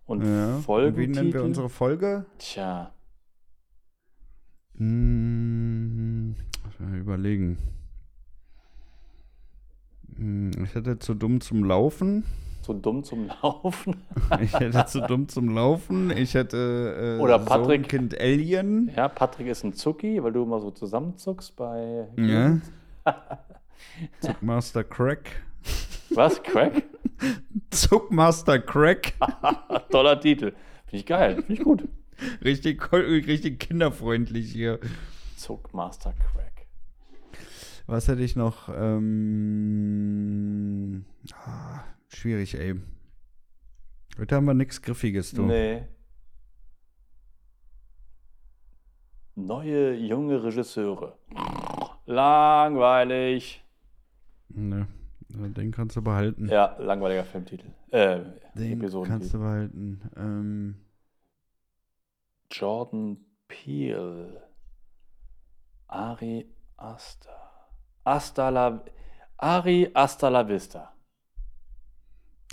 Und
ja. Und wie nennen wir unsere Folge?
Tja,
Hm, überlegen. Hm, Ich hätte zu dumm zum Laufen.
So dumm zum [laughs] Laufen.
Ich hätte zu dumm zum Laufen. Ich hätte äh,
Oder Patrick.
Kind Alien.
Ja, Patrick ist ein Zucki, weil du immer so zusammenzuckst bei.
Ja. [laughs] Zuckmaster Crack.
Was? Crack?
Zuckmaster Crack. [laughs]
Toller Titel. Finde ich geil. Finde ich gut.
richtig, richtig kinderfreundlich hier.
Zuckmaster Crack.
Was hätte ich noch? Ähm, ah, schwierig, ey. Heute haben wir nichts Griffiges, du.
Nee. Neue junge Regisseure. Langweilig.
Ne, den kannst du behalten.
Ja, langweiliger Filmtitel. Äh,
Den kannst du behalten. Ähm,
Jordan Peele. Ari Aster. Hasta la, Ari Hasta la Vista.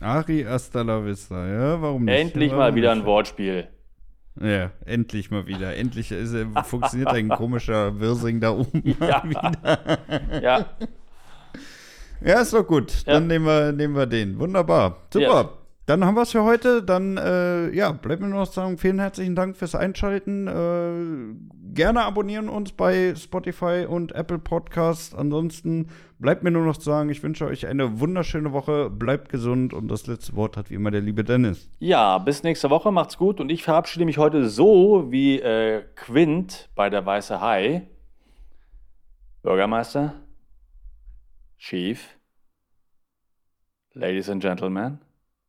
Ari hasta la vista, ja, warum nicht?
Endlich
Warum
mal wieder ein
nicht?
Wortspiel.
Ja, endlich mal wieder. Endlich ist, äh, funktioniert ein [laughs] komischer Wirsing da oben
Ja.
mal wieder. [laughs]
Ja,
Ja, ist doch gut.
Ja.
Dann nehmen wir, nehmen wir den. Wunderbar. Super.
Yes.
Dann haben wir es für heute. Dann, äh, ja, bleibt mir nur noch zu sagen, vielen herzlichen Dank fürs Einschalten. Äh, gerne abonnieren uns bei Spotify und Apple Podcast. Ansonsten bleibt mir nur noch zu sagen, ich wünsche euch eine wunderschöne Woche. Bleibt gesund und das letzte Wort hat wie immer der liebe Dennis.
Ja, bis nächste Woche, macht's gut. Und ich verabschiede mich heute so wie äh, Quint bei der Weiße Hai. Bürgermeister, Chief, Ladies and Gentlemen,